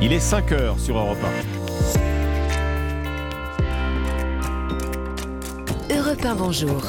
Il est 5 heures sur Europe 1. Europe 1, bonjour.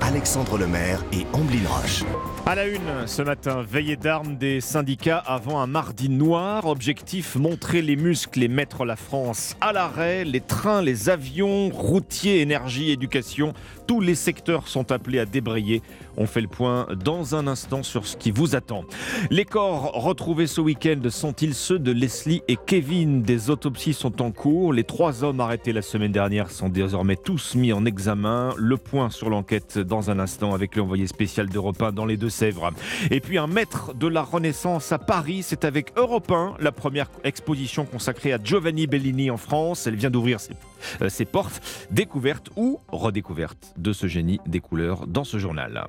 Alexandre Lemaire et Amblin Roche. À la une, ce matin, veillée d'armes des syndicats avant un mardi noir. Objectif, montrer les muscles et mettre la France à l'arrêt. Les trains, les avions, routiers, énergie, éducation, tous les secteurs sont appelés à débrayer. On fait le point dans un instant sur ce qui vous attend. Les corps retrouvés ce week-end sont-ils ceux de Leslie et Kevin? Des autopsies sont en cours. Les trois hommes arrêtés la semaine dernière sont désormais tous mis en examen. Le point sur l'enquête dans un instant avec l'envoyé spécial d'Europe 1 dans les Deux-Sèvres. Et puis un maître de la Renaissance à Paris, c'est avec Europe 1, la première exposition consacrée à Giovanni Bellini en France. Elle vient d'ouvrir ses, ses portes. Découverte ou redécouverte de ce génie des couleurs dans ce journal.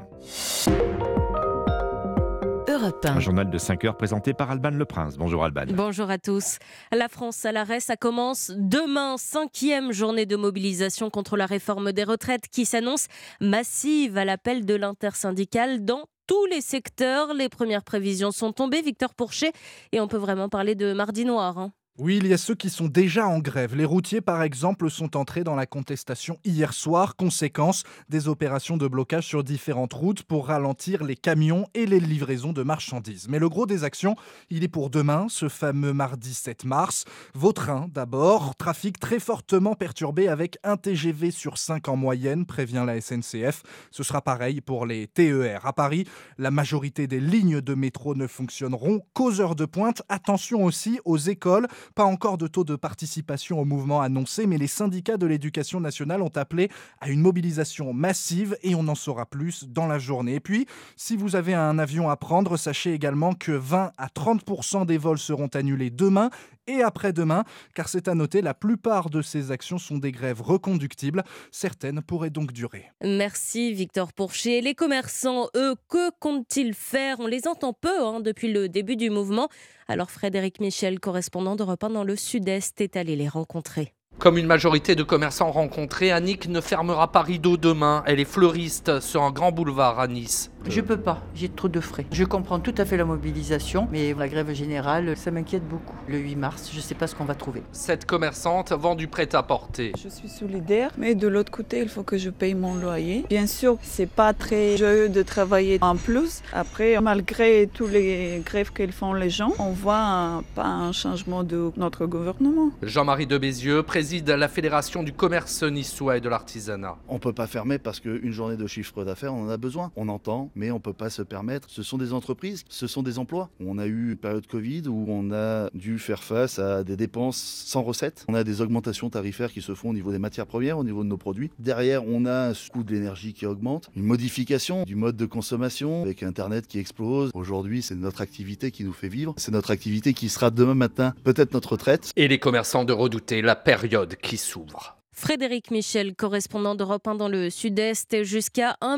Europe 1. Un journal de 5 heures présenté par Alban Le Prince. Bonjour Alban. Bonjour à tous. La France à l'arrêt, ça commence demain, cinquième journée de mobilisation contre la réforme des retraites qui s'annonce massive à l'appel de l'intersyndicale dans tous les secteurs. Les premières prévisions sont tombées, Victor Pourchet, et on peut vraiment parler de mardi noir. Hein. Oui, il y a ceux qui sont déjà en grève. Les routiers, par exemple, sont entrés dans la contestation hier soir, conséquence des opérations de blocage sur différentes routes pour ralentir les camions et les livraisons de marchandises. Mais le gros des actions, il est pour demain, ce fameux mardi 7 mars. Vos trains, d'abord, trafic très fortement perturbé avec un TGV sur 5 en moyenne, prévient la SNCF. Ce sera pareil pour les TER. À Paris, la majorité des lignes de métro ne fonctionneront qu'aux heures de pointe. Attention aussi aux écoles pas encore de taux de participation au mouvement annoncé, mais les syndicats de l'éducation nationale ont appelé à une mobilisation massive et on en saura plus dans la journée. Et puis, si vous avez un avion à prendre, sachez également que 20 à 30% des vols seront annulés demain et après-demain, car c'est à noter, la plupart de ces actions sont des grèves reconductibles. Certaines pourraient donc durer. Merci Victor Pourchet. Les commerçants, eux, que comptent-ils faire? On les entend peu hein, depuis le début du mouvement. Alors Frédéric Michel, correspondant de 1 dans le Sud-Est, est allé les rencontrer. Comme une majorité de commerçants rencontrés, Annick ne fermera pas rideau demain. Elle est fleuriste sur un grand boulevard à Nice. Je peux pas, j'ai trop de frais. Je comprends tout à fait la mobilisation, mais la grève générale, ça m'inquiète beaucoup. Le 8 mars, je ne sais pas ce qu'on va trouver. Cette commerçante vend du prêt-à-porter. Je suis solidaire, mais de l'autre côté, il faut que je paye mon loyer. Bien sûr, c'est pas très joyeux de travailler en plus. Après, malgré tous les grèves qu'elles font les gens, on voit pas un changement de notre gouvernement. Jean-Marie de Bézieux préside la Fédération du commerce niçois et de l'artisanat. On peut pas fermer parce qu'une journée de chiffre d'affaires, on en a besoin. On entend mais on ne peut pas se permettre. Ce sont des entreprises, ce sont des emplois. On a eu une période Covid où on a dû faire face à des dépenses sans recettes. On a des augmentations tarifaires qui se font au niveau des matières premières, au niveau de nos produits. Derrière, on a un coût de l'énergie qui augmente, une modification du mode de consommation avec Internet qui explose. Aujourd'hui, c'est notre activité qui nous fait vivre. C'est notre activité qui sera demain matin peut-être notre retraite. Et les commerçants de redouter la période qui s'ouvre. Frédéric Michel, correspondant d'Europe 1 dans le Sud-Est, jusqu'à 1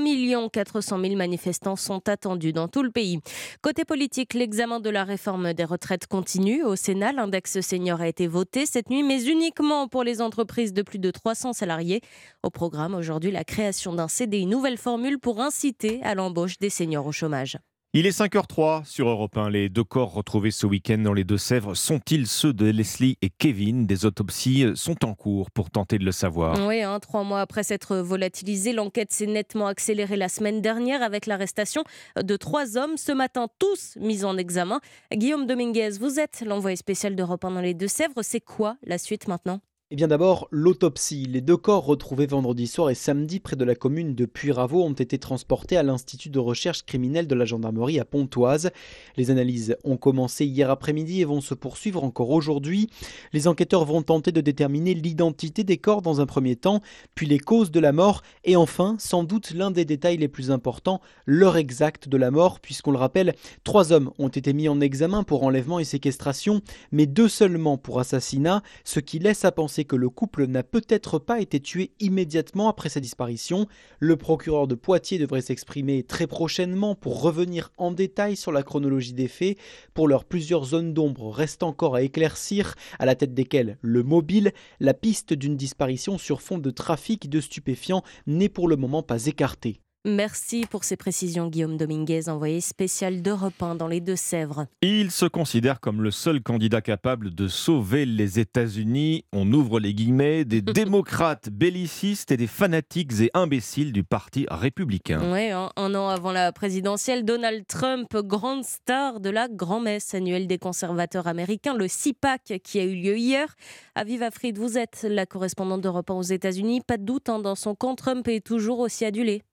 400 000 manifestants sont attendus dans tout le pays. Côté politique, l'examen de la réforme des retraites continue. Au Sénat, l'index senior a été voté cette nuit, mais uniquement pour les entreprises de plus de 300 salariés. Au programme aujourd'hui, la création d'un CDI, nouvelle formule pour inciter à l'embauche des seniors au chômage. Il est 5h03 sur Europe 1. Les deux corps retrouvés ce week-end dans les Deux-Sèvres sont-ils ceux de Leslie et Kevin? Des autopsies sont en cours pour tenter de le savoir. Oui, hein, trois mois après s'être volatilisée, l'enquête s'est nettement accélérée la semaine dernière avec l'arrestation de trois hommes, ce matin tous mis en examen. Guillaume Dominguez, vous êtes l'envoyé spécial d'Europe 1 dans les Deux-Sèvres. C'est quoi la suite maintenant? Eh bien d'abord, l'autopsie. Les deux corps retrouvés vendredi soir et samedi près de la commune de Puyraveau ont été transportés à l'Institut de recherche criminelle de la gendarmerie à Pontoise. Les analyses ont commencé hier après-midi et vont se poursuivre encore aujourd'hui. Les enquêteurs vont tenter de déterminer l'identité des corps dans un premier temps, puis les causes de la mort et enfin, sans doute l'un des détails les plus importants, l'heure exacte de la mort, puisqu'on le rappelle, trois hommes ont été mis en examen pour enlèvement et séquestration, mais deux seulement pour assassinat, ce qui laisse à penser que le couple n'a peut-être pas été tué immédiatement après sa disparition. Le procureur de Poitiers devrait s'exprimer très prochainement pour revenir en détail sur la chronologie des faits. Pour l'heure, plusieurs zones d'ombre restent encore à éclaircir, à la tête desquelles le mobile, la piste d'une disparition sur fond de trafic de stupéfiants n'est pour le moment pas écartée. Merci pour ces précisions, Guillaume Dominguez, envoyé spécial d'Europe 1 dans les Deux-Sèvres. Il se considère comme le seul candidat capable de sauver les États-Unis. On ouvre les guillemets des démocrates bellicistes et des fanatiques et imbéciles du Parti républicain. Oui, un, un an avant la présidentielle, Donald Trump, grande star de la grand-messe annuelle des conservateurs américains, le CIPAC, qui a eu lieu hier. Aviva Fried, vous êtes la correspondante d'Europe 1 aux États-Unis. Pas de doute, hein, dans son camp, Trump est toujours aussi adulé.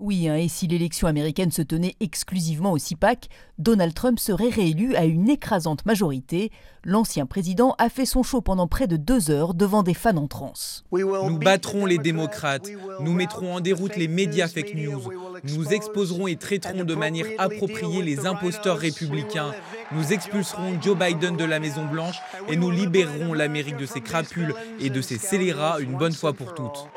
Oui, hein, et si l'élection américaine se tenait exclusivement au CIPAC, Donald Trump serait réélu à une écrasante majorité. L'ancien président a fait son show pendant près de deux heures devant des fans en transe. Nous battrons les démocrates, nous mettrons en déroute les médias fake news, nous exposerons et traiterons de manière appropriée les imposteurs républicains, nous expulserons Joe Biden de la Maison-Blanche et nous libérerons l'Amérique de ses crapules et de ses scélérats. Une bonne fois pour toutes.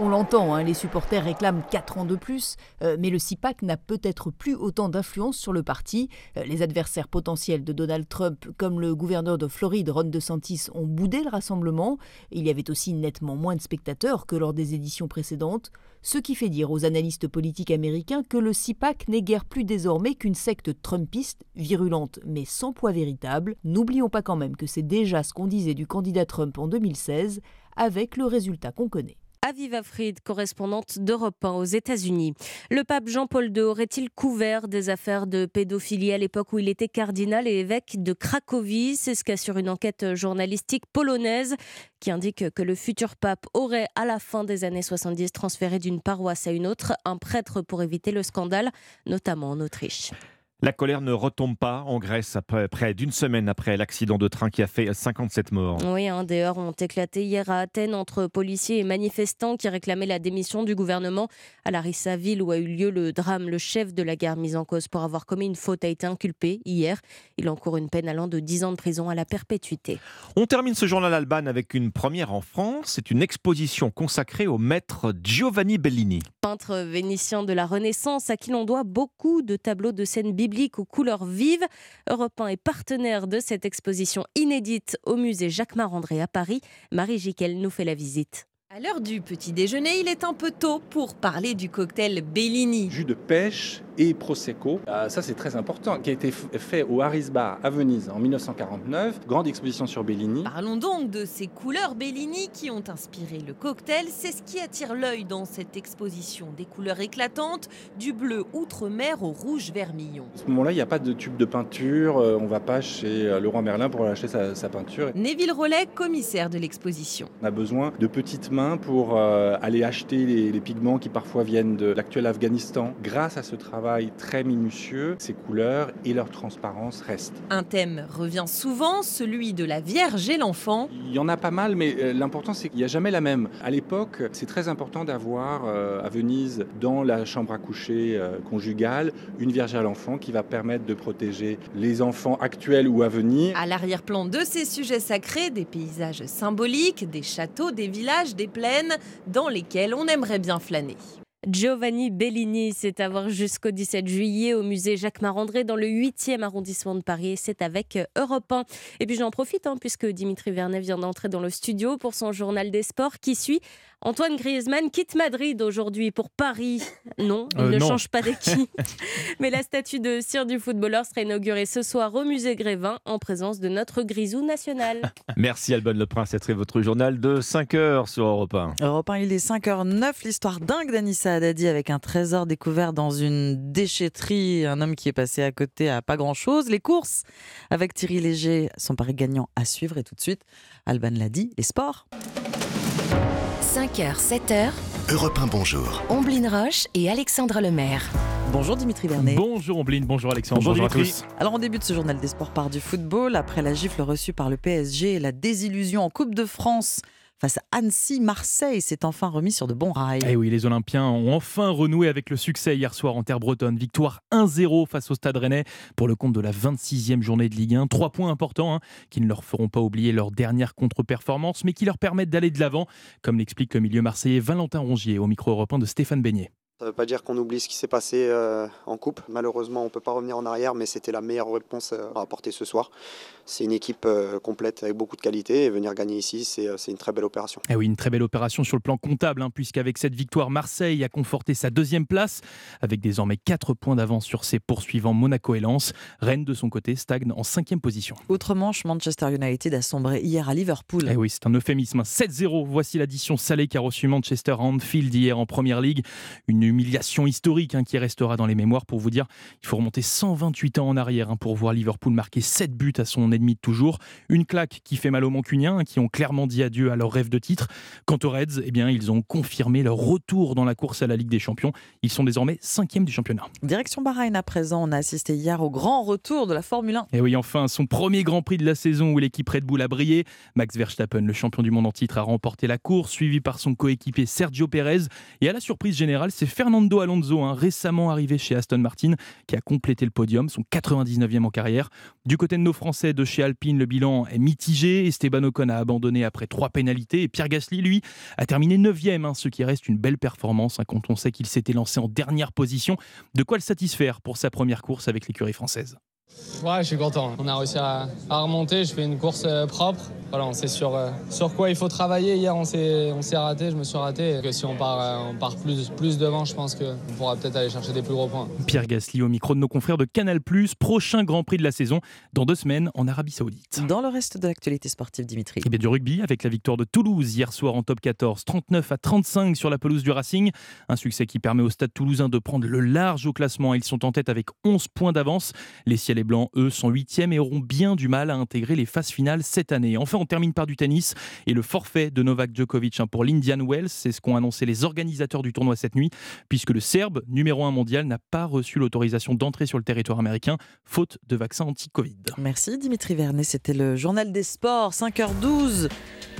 On l'entend, hein, les supporters réclament 4 ans de plus, euh, mais le CIPAC n'a peut-être plus autant d'influence sur le parti. Euh, les adversaires potentiels de Donald Trump, comme le gouverneur de Floride, Ron DeSantis, ont boudé le rassemblement. Il y avait aussi nettement moins de spectateurs que lors des éditions précédentes, ce qui fait dire aux analystes politiques américains que le CIPAC n'est guère plus désormais qu'une secte trumpiste, virulente mais sans poids véritable. N'oublions pas quand même que c'est déjà ce qu'on disait du candidat Trump en 2016, avec le résultat qu'on connaît. Aviva Fried, correspondante d'Europe 1 aux États-Unis. Le pape Jean-Paul II aurait-il couvert des affaires de pédophilie à l'époque où il était cardinal et évêque de Cracovie? C'est ce qu'assure une enquête journalistique polonaise qui indique que le futur pape aurait, à la fin des années 70, transféré d'une paroisse à une autre un prêtre pour éviter le scandale, notamment en Autriche. La colère ne retombe pas en Grèce après près d'une semaine après l'accident de train qui a fait 57 morts. Oui, des heurts ont éclaté hier à Athènes entre policiers et manifestants qui réclamaient la démission du gouvernement. À Larissa, ville où a eu lieu le drame, le chef de la gare mis en cause pour avoir commis une faute a été inculpé hier. Il encourt une peine allant de 10 ans de prison à la perpétuité. On termine ce journal Alban avec une première en France. C'est une exposition consacrée au maître Giovanni Bellini. Peintre vénitien de la Renaissance à qui l'on doit beaucoup de tableaux de scènes bibliques aux couleurs vives. Europe 1 est partenaire de cette exposition inédite au musée Jacques Marandré à Paris. Marie Giquel nous fait la visite. À l'heure du petit déjeuner, il est un peu tôt pour parler du cocktail Bellini. Jus de pêche et Prosecco. Ah, ça, c'est très important. Qui a été fait au Harris Bar à Venise en 1949. Grande exposition sur Bellini. Parlons donc de ces couleurs Bellini qui ont inspiré le cocktail. C'est ce qui attire l'œil dans cette exposition. Des couleurs éclatantes, du bleu outre-mer au rouge vermillon. À ce moment-là, il n'y a pas de tube de peinture. Euh, on ne va pas chez euh, Leroy Merlin pour acheter sa, sa peinture. Neville Rollet, commissaire de l'exposition. On a besoin de petites mains pour euh, aller acheter les, les pigments qui parfois viennent de l'actuel Afghanistan. Grâce à ce travail, très minutieux, ces couleurs et leur transparence restent. Un thème revient souvent, celui de la Vierge et l'enfant. Il y en a pas mal, mais euh, l'important c'est qu'il n'y a jamais la même. À l'époque, c'est très important d'avoir euh, à Venise, dans la chambre à coucher euh, conjugale, une Vierge à l'enfant qui va permettre de protéger les enfants actuels ou à venir. À l'arrière-plan de ces sujets sacrés, des paysages symboliques, des châteaux, des villages, des plaines, dans lesquels on aimerait bien flâner. Giovanni Bellini, c'est à voir jusqu'au 17 juillet au musée Jacques Marandré dans le 8e arrondissement de Paris. C'est avec Europe 1. Et puis j'en profite hein, puisque Dimitri Vernet vient d'entrer dans le studio pour son journal des sports qui suit. Antoine Griezmann quitte Madrid aujourd'hui pour Paris. Non, il Euh, ne non. change pas d'équipe. Mais la statue de cire du footballeur sera inaugurée ce soir au musée Grévin en présence de notre grisou national. Merci Alban Le Prince, c'était votre journal de 5 heures sur Europe 1. Europe 1, il est 5h09, l'histoire dingue d'Anissa Haddadi avec un trésor découvert dans une déchetterie, un homme qui est passé à côté à pas grand-chose. Les courses avec Thierry Léger, son pari gagnant à suivre et tout de suite, Alban l'a dit, les sports. 5h, 7h, Europe 1, bonjour. Omblin Roche et Alexandre Lemaire. Bonjour Dimitri Vernet. Bonjour Ombline, bonjour Alexandre, Bonjour, bonjour, à tous. Alors on débute ce journal des sports par du football. Après la gifle reçue par le PSG et la désillusion en Coupe de France face à Annecy, Marseille s'est enfin remis sur de bons rails. Eh oui, les Olympiens ont enfin renoué avec le succès hier soir en terre bretonne. Victoire 1-0 face au Stade Rennais pour le compte de la 26e journée de Ligue 1. Trois points importants hein, qui ne leur feront pas oublier leur dernière contre-performance, mais qui leur permettent d'aller de l'avant, comme l'explique le milieu marseillais Valentin Rongier au micro européen de Stéphane Beignet. Ça ne veut pas dire qu'on oublie ce qui s'est passé euh, en coupe. Malheureusement, on ne peut pas revenir en arrière, mais c'était la meilleure réponse euh, à apporter ce soir. C'est une équipe euh, complète avec beaucoup de qualité et venir gagner ici, c'est une très belle opération. Et eh oui, une très belle opération sur le plan comptable, hein, puisqu'avec cette victoire, Marseille a conforté sa deuxième place, avec désormais 4 points d'avance sur ses poursuivants Monaco et Lens. Rennes, de son côté, stagne en cinquième position. Autrement, Manchester United a sombré hier à Liverpool. Et eh oui, c'est un euphémisme. 7-0, voici l'addition salée qu'a reçu Manchester à Anfield hier en Première Ligue. Une humiliation historique hein, qui restera dans les mémoires pour vous dire il faut remonter 128 ans en arrière hein, pour voir Liverpool marquer 7 buts à son ennemi de toujours. Une claque qui fait mal aux Mancuniens hein, qui ont clairement dit adieu à leur rêve de titre. Quant aux Reds, eh bien, ils ont confirmé leur retour dans la course à la Ligue des Champions. Ils sont désormais cinquième du championnat. Direction Bahreïn à présent, on a assisté hier au grand retour de la Formule 1. Et oui, enfin, son premier Grand Prix de la saison où l'équipe Red Bull a brillé. Max Verstappen, le champion du monde en titre, a remporté la course, suivi par son coéquipier Sergio Perez. Et à la surprise générale, c'est Fernando Alonso, hein, récemment arrivé chez Aston Martin, qui a complété le podium, son 99e en carrière. Du côté de nos Français de chez Alpine, le bilan est mitigé. Esteban Ocon a abandonné après trois pénalités et Pierre Gasly, lui, a terminé 9e, hein, ce qui reste une belle performance hein, quand on sait qu'il s'était lancé en dernière position. De quoi le satisfaire pour sa première course avec l'écurie française? Ouais, je suis content. On a réussi à, remonter. Je fais une course euh, propre. Voilà, on sait sur, euh, sur quoi il faut travailler. Hier, on s'est, on s'est raté. Je me suis raté. Que si on part, euh, on part plus, plus devant, je pense qu'on pourra peut-être aller chercher des plus gros points. Pierre Gasly au micro de nos confrères de Canal+, prochain Grand Prix de la saison dans deux semaines en Arabie Saoudite. Dans le reste de l'actualité sportive, Dimitri. Et eh bien du rugby avec la victoire de Toulouse hier soir en top 14, 39 à 35 sur la pelouse du Racing. Un succès qui permet au stade toulousain de prendre le large au classement. Ils sont en tête avec 11 points d'avance. Les ciels et blancs, eux, sont 8 et auront bien du mal à intégrer les phases finales cette année. Enfin, on termine par du tennis et le forfait de Novak Djokovic hein, pour l'Indian Wells. C'est ce qu'ont annoncé les organisateurs du tournoi cette nuit, puisque le Serbe, numéro 1 mondial, n'a pas reçu l'autorisation d'entrer sur le territoire américain, faute de vaccin anti-Covid. Merci Dimitri Vernet, c'était le journal des sports, 5h12.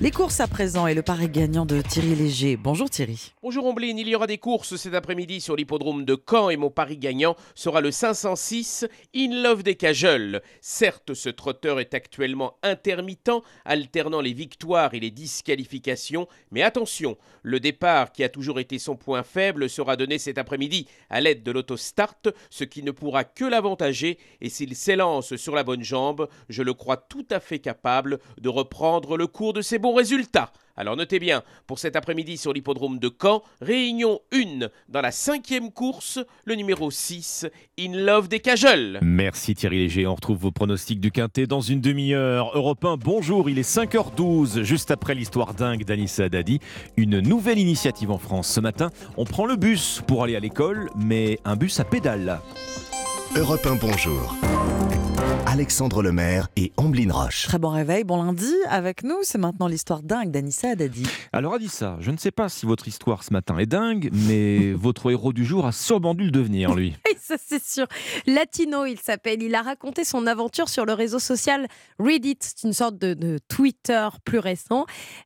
Les courses à présent et le pari gagnant de Thierry Léger. Bonjour Thierry. Bonjour Omblin, il y aura des courses cet après-midi sur l'hippodrome de Caen et mon pari gagnant sera le 506 In Love Certes, ce trotteur est actuellement intermittent, alternant les victoires et les disqualifications, mais attention, le départ qui a toujours été son point faible sera donné cet après-midi à l'aide de l'autostart, ce qui ne pourra que l'avantager et s'il s'élance sur la bonne jambe, je le crois tout à fait capable de reprendre le cours de ses bons résultats. Alors notez bien, pour cet après-midi sur l'hippodrome de Caen, réunion 1 dans la cinquième course, le numéro 6, In Love des Cajoles. Merci Thierry Léger, on retrouve vos pronostics du Quintet dans une demi-heure. Europe 1, bonjour, il est 5h12, juste après l'histoire dingue d'Anissa Dadi. Une nouvelle initiative en France. Ce matin, on prend le bus pour aller à l'école, mais un bus à pédale. Europe 1, bonjour. Alexandre Lemaire et Amblin Roche. Très bon réveil, bon lundi avec nous. C'est maintenant l'histoire dingue d'Anissa Dadi. Alors Anissa, je ne sais pas si votre histoire ce matin est dingue, mais votre héros du jour a sûrement dû le devenir, lui. ça c'est sûr. Latino, il s'appelle. Il a raconté son aventure sur le réseau social Reddit. C'est une sorte de, Twitter plus récent.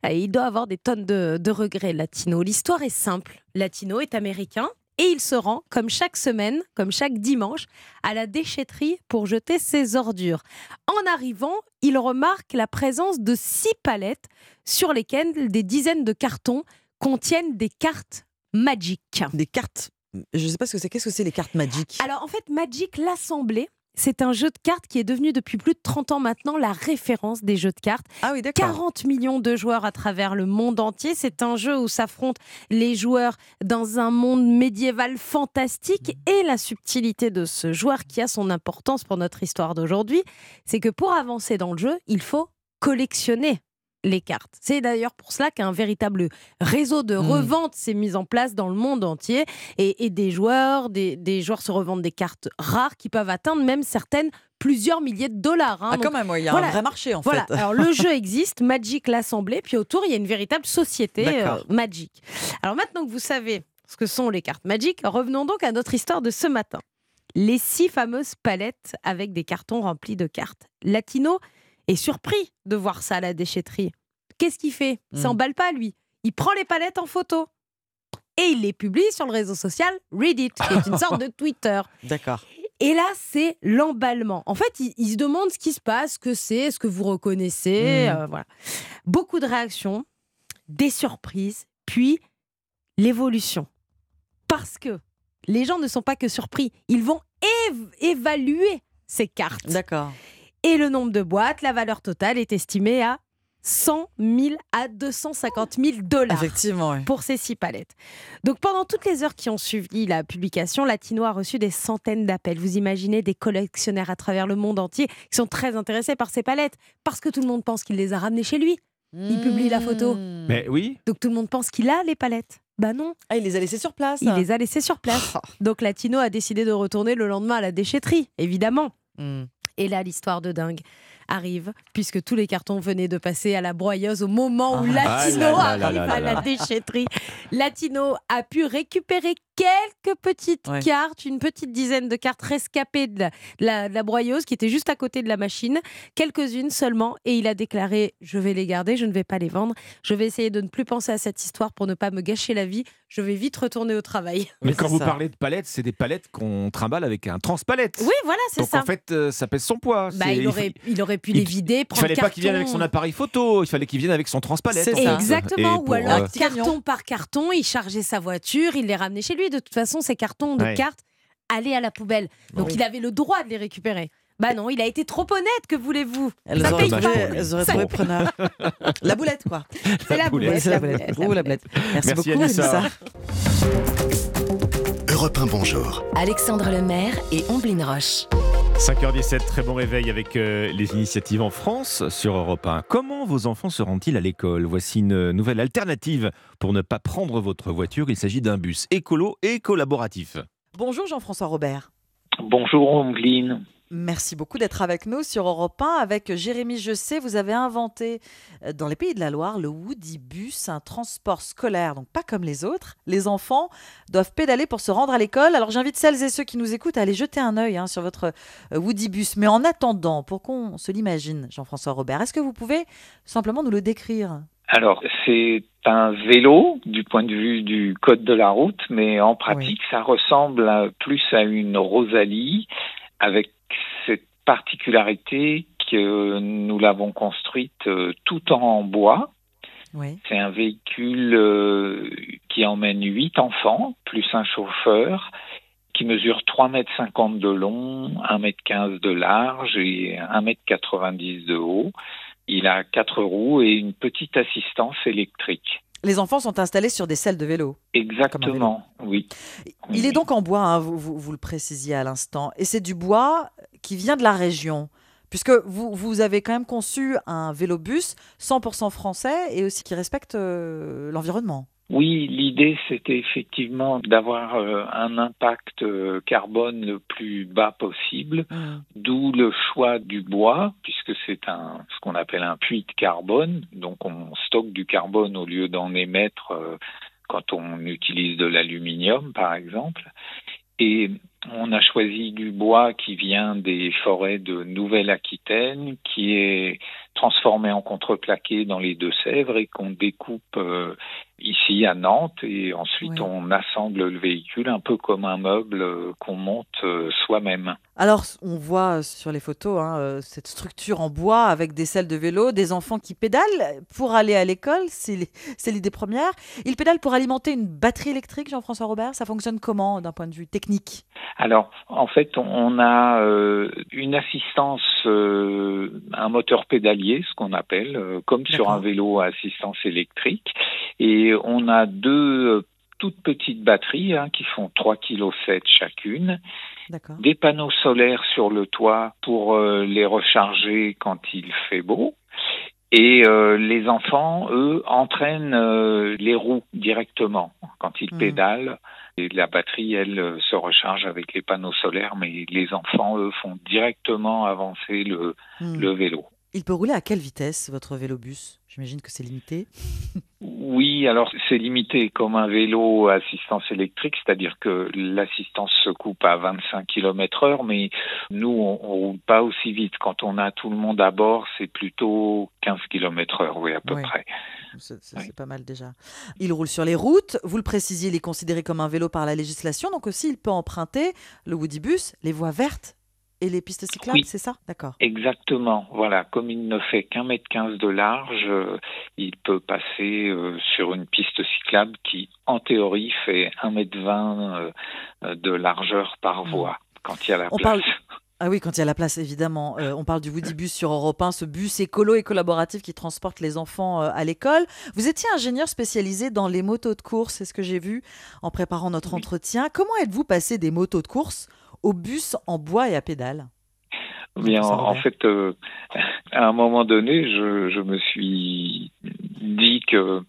il doit avoir des tonnes de, de regrets, Latino. L'histoire est simple. Latino est américain, et il se rend, comme chaque semaine, comme chaque dimanche, à la déchetterie pour jeter ses ordures. En arrivant, il remarque la présence de six palettes sur lesquelles des dizaines de cartons contiennent des cartes magiques. Des cartes je ne sais pas ce que c'est. Qu'est-ce que c'est les cartes Magic Alors en fait, Magic, l'assemblée, c'est un jeu de cartes qui est devenu depuis plus de 30 ans maintenant la référence des jeux de cartes. Ah oui, 40 millions de joueurs à travers le monde entier. C'est un jeu où s'affrontent les joueurs dans un monde médiéval fantastique. Et la subtilité de ce joueur qui a son importance pour notre histoire d'aujourd'hui, c'est que pour avancer dans le jeu, il faut collectionner les cartes. C'est d'ailleurs pour cela qu'un véritable réseau de hmm. revente s'est mis en place dans le monde entier et, des joueurs, des, joueurs se revendent des cartes rares qui peuvent atteindre même certaines plusieurs milliers de dollars. Hein. Ah, quand même, il y a un vrai marché en fait. Alors le jeu existe, Magic l'assemblée, puis autour il y a une véritable société euh, Magic. Alors maintenant que vous savez ce que sont les cartes Magic, revenons donc à notre histoire de ce matin. Les six fameuses palettes avec des cartons remplis de cartes. Latino est surpris de voir ça à la déchetterie. Qu'est-ce qu'il fait? Il hmm. s'emballe pas, lui. Il prend les palettes en photo et il les publie sur le réseau social Reddit, qui est une sorte de Twitter. D'accord. Et là, c'est l'emballement. En fait, il, se demande ce qui se passe, ce que c'est, ce que vous reconnaissez. Hmm. Euh, voilà. Beaucoup de réactions, des surprises, puis l'évolution Parce que les gens ne sont pas que surpris, ils vont év- évaluer ces cartes. D'accord. Et le nombre de boîtes, la valeur totale est estimée à 100 000 à 250 000 dollars Effectivement, ouais. pour ces six palettes. Donc pendant toutes les heures qui ont suivi la publication, Latino a reçu des centaines d'appels. Vous imaginez des collectionneurs à travers le monde entier qui sont très intéressés par ces palettes parce que tout le monde pense qu'il les a ramenées chez lui. Il publie la photo. Mais oui. Donc tout le monde pense qu'il a les palettes. Bah non. Ah, il les a laissées sur place. Il les a laissées sur place. Donc Latino a décidé de retourner le lendemain à la déchetterie, évidemment. Hmm. Et là, l'histoire de dingue arrive, puisque tous les cartons venaient de passer à la broyeuse au moment où Ah Latino là là arrive là là à la déchetterie. Latino a pu récupérer quelques petites Ouais. cartes, une petite dizaine de cartes rescapées de la, de la- de la broyeuse qui était juste à côté de la machine, quelques-unes seulement, et il a déclaré Je vais les garder, je ne vais pas les vendre, je vais essayer de ne plus penser à cette histoire pour ne pas me gâcher la vie, je vais vite retourner au travail. Mais quand vous parlez de palettes, c'est des palettes qu'on trimballe avec un transpalette. Oui, voilà, c'est Donc ça. en fait, euh, ça pèse son poids. Bah, il, il aurait, il pu il- les vider, Il prendre fallait pas qu'il vienne avec carton. son appareil photo, il fallait qu'il vienne avec son transpalette. Exactement. Et Ou alors, euh, carton par carton, il chargeait sa voiture, il les ramenait chez lui. De toute façon, ces cartons de Ouais. cartes allaient à la poubelle. Donc, Oui. il avait le droit de les récupérer. Bah non, il a été trop honnête, que voulez-vous? Elles auraient trouvé, elles auraient Ça- trouvé preneur. la boulette, quoi. C'est la boulette, C'est la la boulette. boulette, Ou la la boulette. Merci, Merci, beaucoup, Anissa. Anissa. Europe 1 Bonjour. Alexandre Lemaire et Omblin Roche. 5h17, très bon réveil avec euh, les initiatives en France sur Europe 1. Comment vos enfants se rendent-ils à l'école? Voici une nouvelle alternative pour ne pas prendre votre voiture. Il s'agit d'un bus écolo et collaboratif. Bonjour Jean-François Robert. Bonjour Ombline. Merci beaucoup d'être avec nous sur Europe 1. Avec Jérémy Jessé, vous avez inventé euh, dans les Pays de la Loire le Woody Bus, un transport scolaire, donc pas comme les autres. Les enfants doivent pédaler pour se rendre à l'école. Alors j'invite celles et ceux qui nous écoutent à aller jeter un œil hein, sur votre euh, Woody Bus. Mais en attendant, pour qu'on se l'imagine, Jean-François Robert, est-ce que vous pouvez simplement nous le décrire? Alors, c'est un vélo du point de vue du code de la route, mais en pratique, ça ressemble à- plus à une Rosalie avec particularité que nous l'avons construite euh, tout en bois. Oui. C'est un véhicule euh, qui emmène huit enfants, plus un chauffeur, qui mesure 3,50 mètres de long, 1,15 mètre de large et 1,90 mètre de haut. Il a quatre roues et une petite assistance électrique. Les enfants sont installés sur des selles de vélo. Exactement, oui. Il est donc en bois, hein, vous, vous- vous le précisiez à l'instant, et c'est du bois qui vient de la région, puisque vous, vous avez quand même conçu un vélobus 100% français et aussi qui respecte euh, l'environnement. Oui, l'idée c'était effectivement d'avoir euh, un impact euh, carbone le plus bas possible, d'où le choix du bois, puisque c'est un ce qu'on appelle un puits de carbone, donc on stocke du carbone au lieu d'en émettre euh, quand on utilise de l'aluminium par exemple. Et on a choisi du bois qui vient des forêts de Nouvelle-Aquitaine, qui est transformé en contreplaqué dans les Deux-Sèvres et qu'on découpe euh, ici à Nantes et ensuite on assemble le véhicule un peu comme un meuble euh, qu'on monte euh, soi-même. Alors, on voit euh, sur les photos hein, cette structure en bois avec des selles de vélo, des enfants qui pédalent pour aller à l'école, c'est li- c'est l'idée première. Ils pédalent pour alimenter une batterie électrique, Jean-François Robert. Ça fonctionne comment d'un point de vue technique? Alors, en fait, on a euh, une assistance, euh, un moteur pédalier, ce qu'on appelle, euh, comme sur un vélo à assistance électrique. Et on a deux euh, toutes petites batteries hein, qui font 3,7 kg chacune. Des panneaux solaires sur le toit pour euh, les recharger quand il fait beau. Et euh, les enfants, eux, entraînent euh, les roues directement quand ils pédalent. Et la batterie, elle, se recharge avec les panneaux solaires, mais les enfants, eux, font directement avancer le, Hmm. le vélo. Il peut rouler à quelle vitesse, votre vélobus? J'imagine que c'est limité. Oui, alors c'est limité comme un vélo à assistance électrique, c'est-à-dire que l'assistance se coupe à 25 km heure, mais nous, on, on roule pas aussi vite. Quand on a tout le monde à bord, c'est plutôt 15 km heure, oui, à peu près. C'est pas mal déjà. Il roule sur les routes. Vous le précisiez, il est considéré comme un vélo par la législation. Donc aussi, il peut emprunter, le Woodybus, les voies vertes et les pistes cyclables, Oui. c'est ça? D'accord. Exactement, voilà. Comme il ne fait qu'un mètre quinze de large, euh, il peut passer euh, sur une piste cyclable qui, en théorie, fait un mètre vingt euh, de largeur par voie quand il y a la. On place. parle. Ah oui, quand il y a la place, évidemment. Euh, on parle du Woody Bus sur Europe 1, ce bus écolo et collaboratif qui transporte les enfants euh, à l'école. Vous étiez ingénieur spécialisé dans les motos de course, c'est ce que j'ai vu en préparant notre entretien. Comment êtes-vous passé des motos de course au bus en bois et à pédales Bien, Jean-François en Robert. fait, euh, à un moment donné, je, je me suis dit que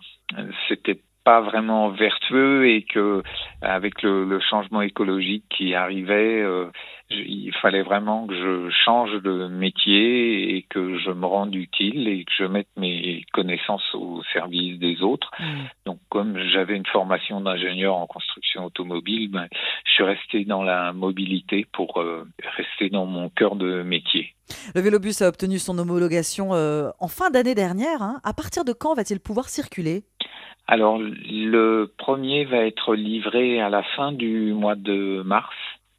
c'était pas vraiment vertueux et que avec le, le changement écologique qui arrivait, euh, je- il fallait vraiment que je change de métier et que je me rende utile et que je mette mes connaissances au service des autres. Donc, comme j'avais une formation d'ingénieur en construction automobile, ben, je suis resté dans la mobilité pour euh, rester dans mon cœur de métier. Le vélobus a obtenu son homologation euh, en fin d'année dernière. hein. À partir de quand va-t-il pouvoir circuler? Alors, le premier va être livré à la fin du mois de mars.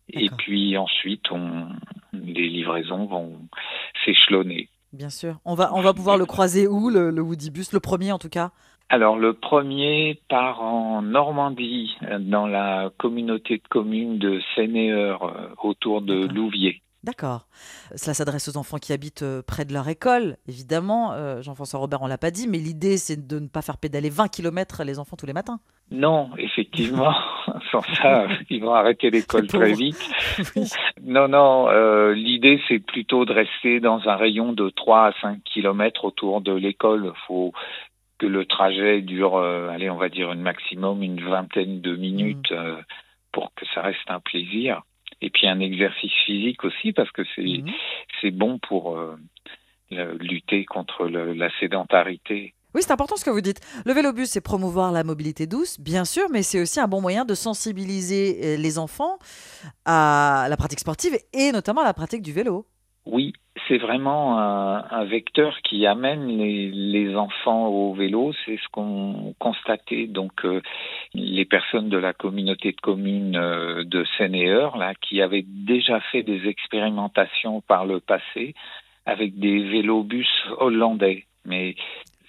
Et puis ensuite, on, les livraisons vont s'échelonner. Bien sûr. On va, on va pouvoir le croiser où, le, le Woody Bus Le premier, en tout cas? Alors, le premier part en Normandie, dans la communauté de communes de Sénéeur, euh, autour de Louviers. D'accord. Cela s'adresse aux enfants qui habitent euh, près de leur école, évidemment. Euh, Jean-François Robert, on l'a pas dit, mais l'idée, c'est de ne pas faire pédaler 20 km les enfants tous les matins. Non, effectivement, sans ça, ils vont arrêter l'école très vite. Non, non, euh, l'idée c'est plutôt de rester dans un rayon de 3 à 5 kilomètres autour de l'école. faut que le trajet dure, allez, on va dire une maximum une vingtaine de minutes euh, pour que ça reste un plaisir. Et puis un exercice physique aussi parce que c'est c'est bon pour euh, lutter contre le- la sédentarité. Oui, c'est important ce que vous dites. Le vélobus, c'est promouvoir la mobilité douce, bien sûr, mais c'est aussi un bon moyen de sensibiliser euh, les enfants à la pratique sportive et notamment à la pratique du vélo. Oui, c'est vraiment un, un vecteur qui amène les, les enfants au vélo. C'est ce qu'ont constaté donc euh, les personnes de la communauté de communes euh, de Seine-et-Eure, là, qui avaient déjà fait des expérimentations par le passé avec des vélobus hollandais. Mais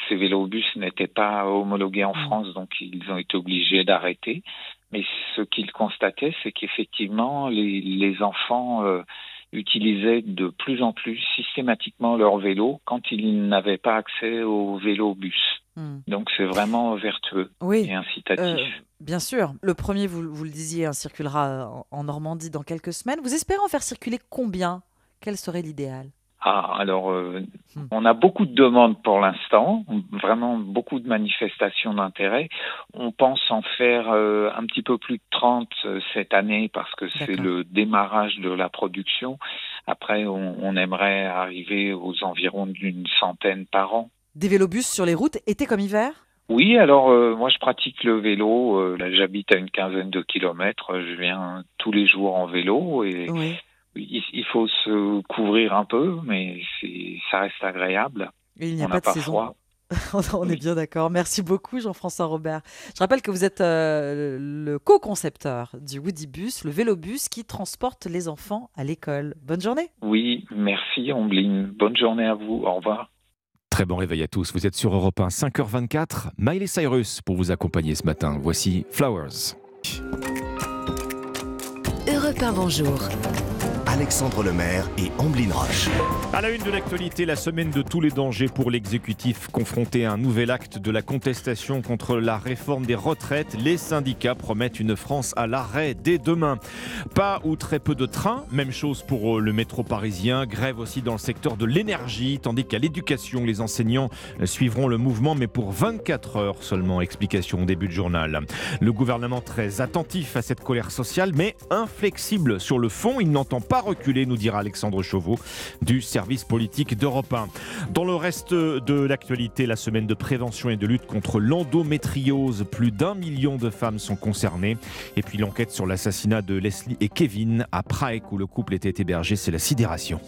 ces vélobus n'étaient pas homologués en France, donc ils ont été obligés d'arrêter. Mais ce qu'ils constataient, c'est qu'effectivement, les, les enfants euh, utilisaient de plus en plus systématiquement leur vélo quand ils n'avaient pas accès au vélobus. Hmm. Donc c'est vraiment vertueux Oui. et incitatif. Euh, bien sûr. Le premier, vous, vous le disiez, hein, circulera en Normandie dans quelques semaines. Vous espérez en faire circuler combien? Quel serait l'idéal? Ah, alors, euh, on a beaucoup de demandes pour l'instant, vraiment beaucoup de manifestations d'intérêt. On pense en faire euh, un petit peu plus de 30 euh, cette année parce que c'est le démarrage de la production. Après, on, on aimerait arriver aux environs d'une centaine par an. Des vélobus sur les routes, été comme hiver? Oui, alors euh, moi je pratique le vélo. euh, j'habite à une quinzaine de kilomètres. Je viens tous les jours en vélo et il, il faut se couvrir un peu, mais ça reste agréable. Et il n'y a On pas de saison. froid. On est bien d'accord. Merci beaucoup, Jean-François Robert. Je rappelle que vous êtes euh, le co-concepteur du Woody Bus, le vélobus qui transporte les enfants à l'école. Bonne journée. Oui, merci Ombline. Bonne journée à vous. Au revoir. Très bon réveil à tous. Vous êtes sur Europe 1, 5h24. Miley Cyrus pour vous accompagner ce matin. Voici Flowers. Europe 1, bonjour. Alexandre Lemaire et Amblin Roche. À la une de l'actualité, la semaine de tous les dangers pour l'exécutif confronté à un nouvel acte de la contestation contre la réforme des retraites. Les syndicats promettent une France à l'arrêt dès demain. Pas ou très peu de trains, même chose pour euh, le métro parisien. Grève aussi dans le secteur de l'énergie, tandis qu'à l'éducation, les enseignants suivront le mouvement, mais pour 24 heures seulement. Explication au début de journal. Le gouvernement très attentif à cette colère sociale, mais inflexible sur le fond. Il n'entend pas reculer, nous dira Alexandre Chauveau du service politique d'Europe 1. Dans le reste de l'actualité, la semaine de prévention et de lutte contre l'endométriose, plus d'un million de femmes sont concernées. Et puis l'enquête sur l'assassinat de Leslie et Kevin à Prague où le couple était hébergé, c'est la sidération.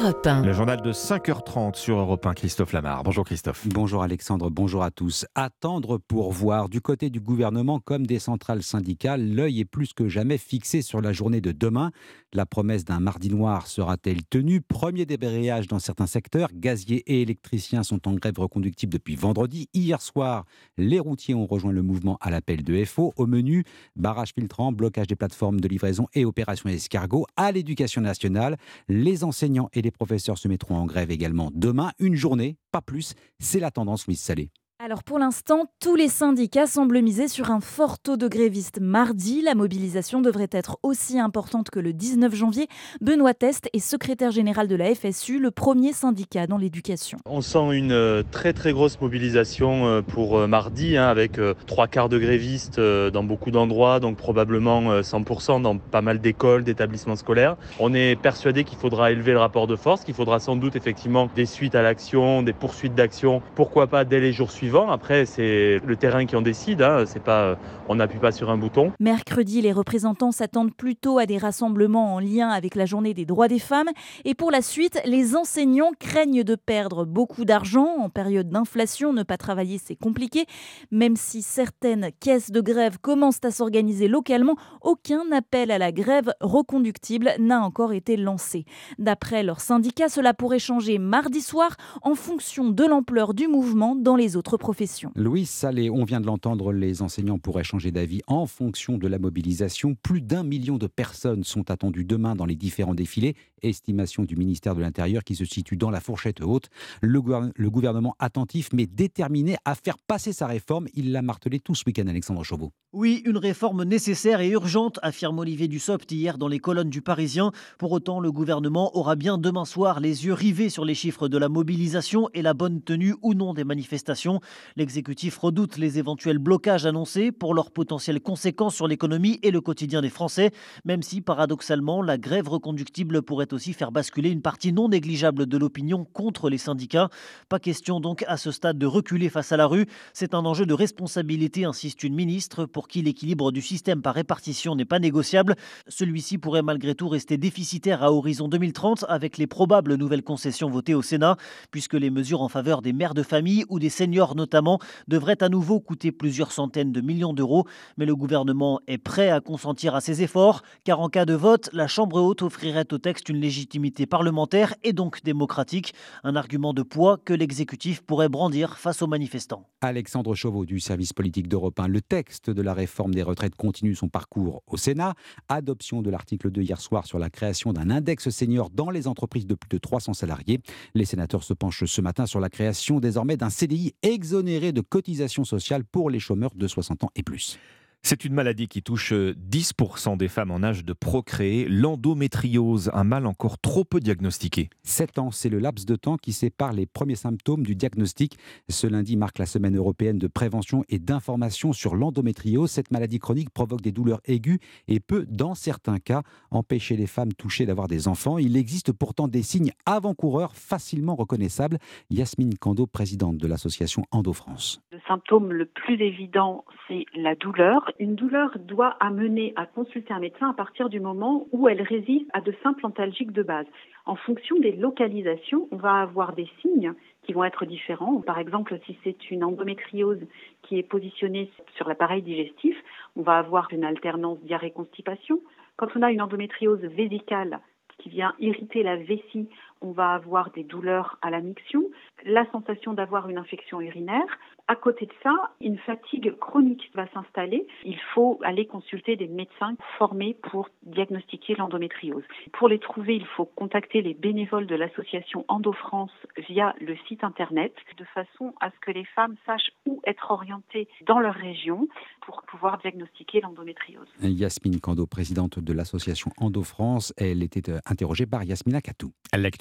Europe 1. Le journal de 5h30 sur Europe 1, Christophe Lamar. Bonjour Christophe. Bonjour Alexandre, bonjour à tous. Attendre pour voir du côté du gouvernement comme des centrales syndicales, l'œil est plus que jamais fixé sur la journée de demain. La promesse d'un mardi noir sera-t-elle tenue? Premier débrayage dans certains secteurs. Gaziers et électriciens sont en grève reconductible depuis vendredi. Hier soir, les routiers ont rejoint le mouvement à l'appel de FO. Au menu, barrage filtrant, blocage des plateformes de livraison et opération escargot. À l'éducation nationale, les enseignants et les professeurs se mettront en grève également demain. Une journée, pas plus. C'est la tendance, Louise Salé. Alors pour l'instant, tous les syndicats semblent miser sur un fort taux de grévistes mardi. La mobilisation devrait être aussi importante que le 19 janvier. Benoît Test est secrétaire général de la FSU, le premier syndicat dans l'éducation. On sent une euh, très très grosse mobilisation euh, pour euh, mardi, hein, avec trois quarts de grévistes dans beaucoup d'endroits, donc probablement 100% dans pas mal d'écoles, d'établissements scolaires. On est persuadé qu'il faudra élever le rapport de force, qu'il faudra sans doute effectivement des suites à l'action, des poursuites d'action, pourquoi pas dès les jours suivants après, c'est le terrain qui en décide. Hein. C'est pas, on n'appuie pas sur un bouton. Mercredi, les représentants s'attendent plutôt à des rassemblements en lien avec la journée des droits des femmes. Et pour la suite, les enseignants craignent de perdre beaucoup d'argent. En période d'inflation, ne pas travailler, c'est compliqué. Même si certaines caisses de grève commencent à s'organiser localement, aucun appel à la grève reconductible n'a encore été lancé. D'après leur syndicat, cela pourrait changer mardi soir en fonction de l'ampleur du mouvement dans les autres profession. Louis Salé, on vient de l'entendre, les enseignants pourraient changer d'avis en fonction de la mobilisation. Plus d'un million de personnes sont attendues demain dans les différents défilés. Estimation du ministère de l'Intérieur qui se situe dans la fourchette haute. Le, le gouvernement attentif mais déterminé à faire passer sa réforme. Il l'a martelé tout ce week-end, Alexandre Chauveau. Oui, une réforme nécessaire et urgente, affirme Olivier Dussopt hier dans les colonnes du Parisien. Pour autant, le gouvernement aura bien demain soir les yeux rivés sur les chiffres de la mobilisation et la bonne tenue ou non des manifestations. L'exécutif redoute les éventuels blocages annoncés pour leurs potentielles conséquences sur l'économie et le quotidien des Français, même si paradoxalement la grève reconductible pourrait aussi faire basculer une partie non négligeable de l'opinion contre les syndicats. Pas question donc à ce stade de reculer face à la rue. C'est un enjeu de responsabilité, insiste une ministre, pour qui l'équilibre du système par répartition n'est pas négociable. Celui-ci pourrait malgré tout rester déficitaire à horizon 2030 avec les probables nouvelles concessions votées au Sénat, puisque les mesures en faveur des mères de famille ou des seniors notamment, devrait à nouveau coûter plusieurs centaines de millions d'euros. Mais le gouvernement est prêt à consentir à ces efforts, car en cas de vote, la Chambre haute offrirait au texte une légitimité parlementaire et donc démocratique, un argument de poids que l'exécutif pourrait brandir face aux manifestants. Alexandre Chauveau du service politique d'Europe 1. Le texte de la réforme des retraites continue son parcours au Sénat. Adoption de l'article 2 hier soir sur la création d'un index senior dans les entreprises de plus de 300 salariés. Les sénateurs se penchent ce matin sur la création désormais d'un CDI exonéré de cotisations sociales pour les chômeurs de 60 ans et plus. C'est une maladie qui touche 10% des femmes en âge de procréer, l'endométriose, un mal encore trop peu diagnostiqué. 7 ans, c'est le laps de temps qui sépare les premiers symptômes du diagnostic. Ce lundi marque la semaine européenne de prévention et d'information sur l'endométriose. Cette maladie chronique provoque des douleurs aiguës et peut, dans certains cas, empêcher les femmes touchées d'avoir des enfants. Il existe pourtant des signes avant-coureurs facilement reconnaissables. Yasmine Kando, présidente de l'association Endo France. Le symptôme le plus évident, c'est la douleur une douleur doit amener à consulter un médecin à partir du moment où elle résiste à de simples antalgiques de base. En fonction des localisations, on va avoir des signes qui vont être différents. Par exemple, si c'est une endométriose qui est positionnée sur l'appareil digestif, on va avoir une alternance diarrhée-constipation. Quand on a une endométriose vésicale qui vient irriter la vessie, on va avoir des douleurs à la miction, la sensation d'avoir une infection urinaire. À côté de ça, une fatigue chronique va s'installer. Il faut aller consulter des médecins formés pour diagnostiquer l'endométriose. Pour les trouver, il faut contacter les bénévoles de l'association EndoFrance via le site internet, de façon à ce que les femmes sachent où être orientées dans leur région pour pouvoir diagnostiquer l'endométriose. Yasmine Kando, présidente de l'association EndoFrance, elle était euh, interrogée par Yasmina Katou.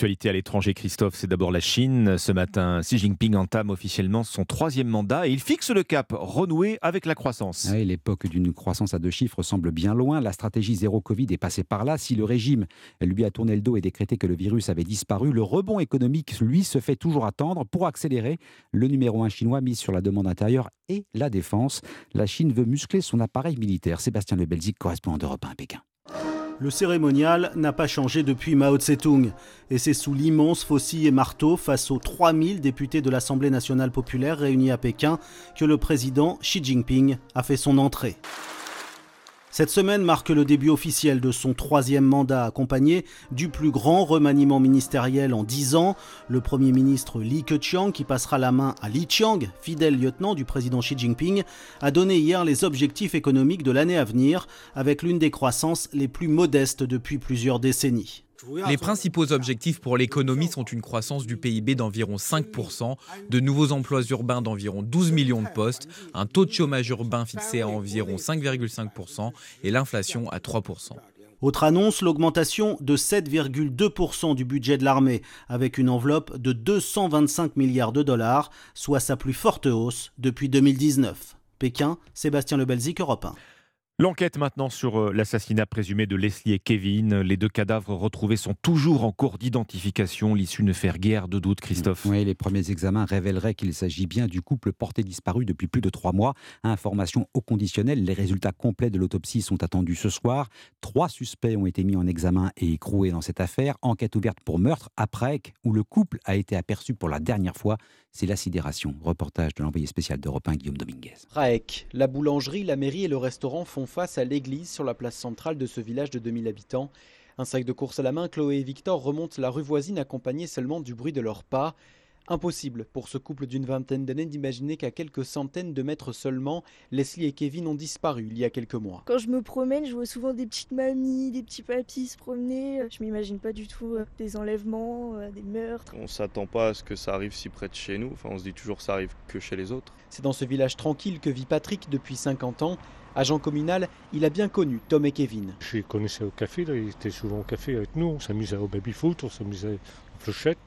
L'actualité à l'étranger, Christophe, c'est d'abord la Chine. Ce matin, Xi Jinping entame officiellement son troisième mandat et il fixe le cap, renouer avec la croissance. L'époque d'une croissance à deux chiffres semble bien loin. La stratégie zéro Covid est passée par là. Si le régime lui a tourné le dos et décrété que le virus avait disparu, le rebond économique, lui, se fait toujours attendre. Pour accélérer, le numéro un chinois mise sur la demande intérieure et la défense. La Chine veut muscler son appareil militaire. Sébastien Le Belzic, correspondant d'Europe 1 à Pékin. Le cérémonial n'a pas changé depuis Mao Tse-tung, et c'est sous l'immense faucille et marteau face aux 3000 députés de l'Assemblée nationale populaire réunis à Pékin que le président Xi Jinping a fait son entrée. Cette semaine marque le début officiel de son troisième mandat accompagné du plus grand remaniement ministériel en dix ans. Le Premier ministre Li Keqiang, qui passera la main à Li Qiang, fidèle lieutenant du président Xi Jinping, a donné hier les objectifs économiques de l'année à venir, avec l'une des croissances les plus modestes depuis plusieurs décennies. Les principaux objectifs pour l'économie sont une croissance du PIB d'environ 5%, de nouveaux emplois urbains d'environ 12 millions de postes, un taux de chômage urbain fixé à environ 5,5% et l'inflation à 3%. Autre annonce, l'augmentation de 7,2% du budget de l'armée, avec une enveloppe de 225 milliards de dollars, soit sa plus forte hausse depuis 2019. Pékin, Sébastien Lebelzik, Europe 1. L'enquête maintenant sur euh, l'assassinat présumé de Leslie et Kevin. Les deux cadavres retrouvés sont toujours en cours d'identification. L'issue ne fait guère de doute, Christophe. Oui, les premiers examens révéleraient qu'il s'agit bien du couple porté disparu depuis plus de trois mois. Information au conditionnel, les résultats complets de l'autopsie sont attendus ce soir. Trois suspects ont été mis en examen et écroués dans cette affaire. Enquête ouverte pour meurtre après où le couple a été aperçu pour la dernière fois. C'est la sidération. Reportage de l'envoyé spécial d'Europe 1, Guillaume Dominguez. Raek, la boulangerie, la mairie et le restaurant font face à l'église sur la place centrale de ce village de 2000 habitants. Un sac de course à la main, Chloé et Victor remontent la rue voisine accompagnés seulement du bruit de leurs pas. Impossible pour ce couple d'une vingtaine d'années d'imaginer qu'à quelques centaines de mètres seulement, Leslie et Kevin ont disparu il y a quelques mois. Quand je me promène, je vois souvent des petites mamies, des petits papis se promener. Je m'imagine pas du tout euh, des enlèvements, euh, des meurtres. On s'attend pas à ce que ça arrive si près de chez nous. Enfin, on se dit toujours que ça arrive que chez les autres. C'est dans ce village tranquille que vit Patrick depuis 50 ans. Agent communal, il a bien connu Tom et Kevin. Je les connaissais au café, là, ils étaient souvent au café avec nous, on s'amusait au baby-foot, on s'amusait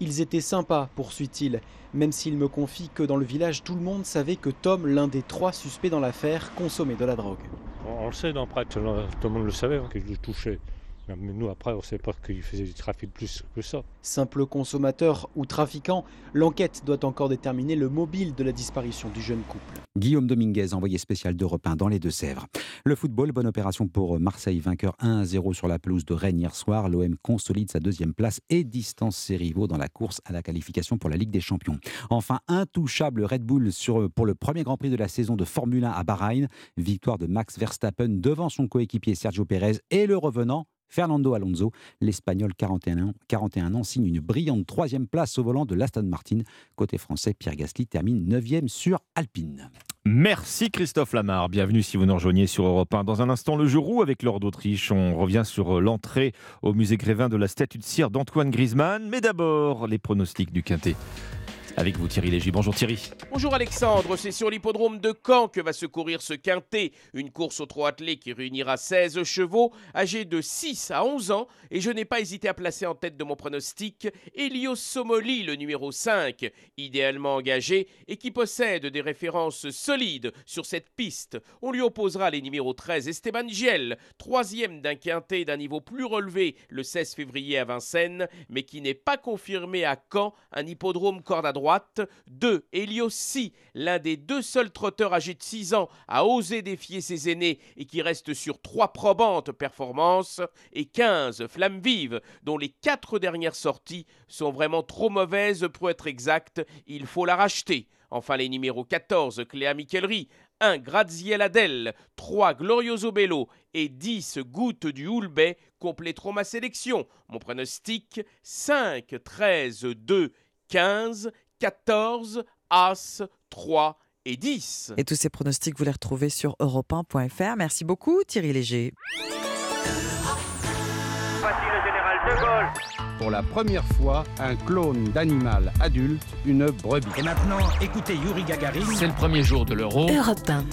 Ils étaient sympas, poursuit-il, même s'il me confie que dans le village, tout le monde savait que Tom, l'un des trois suspects dans l'affaire, consommait de la drogue. On, on le sait, dans Prêtre, tout le monde le savait, hein, que je le touchais. Mais nous, après, on ne sait pas qu'il faisait du trafic plus que ça. Simple consommateur ou trafiquant, l'enquête doit encore déterminer le mobile de la disparition du jeune couple. Guillaume Dominguez, envoyé spécial d'Europe 1 dans les Deux-Sèvres. Le football, bonne opération pour Marseille, vainqueur 1-0 sur la pelouse de Rennes hier soir. L'OM consolide sa deuxième place et distance ses rivaux dans la course à la qualification pour la Ligue des Champions. Enfin, intouchable Red Bull sur, pour le premier Grand Prix de la saison de Formule 1 à Bahreïn. Victoire de Max Verstappen devant son coéquipier Sergio Pérez et le revenant Fernando Alonso, l'Espagnol 41 ans, 41 ans, signe une brillante troisième place au volant de l'Aston Martin. Côté français, Pierre Gasly termine 9e sur Alpine. Merci Christophe Lamar. Bienvenue si vous nous rejoignez sur Europe 1. Dans un instant, le jour avec l'or d'Autriche. On revient sur l'entrée au musée Grévin de la statue de cire d'Antoine Griezmann. Mais d'abord, les pronostics du Quintet. Avec vous Thierry. Bonjour Thierry. Bonjour Alexandre, c'est sur l'hippodrome de Caen que va se courir ce quintet, une course au trot attelé qui réunira 16 chevaux âgés de 6 à 11 ans et je n'ai pas hésité à placer en tête de mon pronostic Elios Somoli, le numéro 5, idéalement engagé et qui possède des références solides sur cette piste. On lui opposera les numéros 13 Esteban Giel, troisième d'un quintet d'un niveau plus relevé le 16 février à Vincennes, mais qui n'est pas confirmé à Caen, un hippodrome corde à droite. 2. Eliossi, l'un des deux seuls trotteurs âgés de 6 ans à oser défier ses aînés et qui reste sur trois probantes performances. Et 15. Flamme vive, dont les quatre dernières sorties sont vraiment trop mauvaises pour être exactes. Il faut la racheter. Enfin, les numéros 14, Cléa Michelry, 1 Graziella Adèle, 3 Glorioso Bello et 10 Gouttes du Houlbet compléteront ma sélection. Mon pronostic 5, 13, 2, 15, 14, As, 3 et 10. Et tous ces pronostics, vous les retrouvez sur europe1.fr. Merci beaucoup Thierry Léger. Voici le général de Gaulle. Pour la première fois, un clone d'animal adulte, une brebis. Et maintenant, écoutez Yuri Gagarin. C'est le premier jour de l'Euro. Europe 1.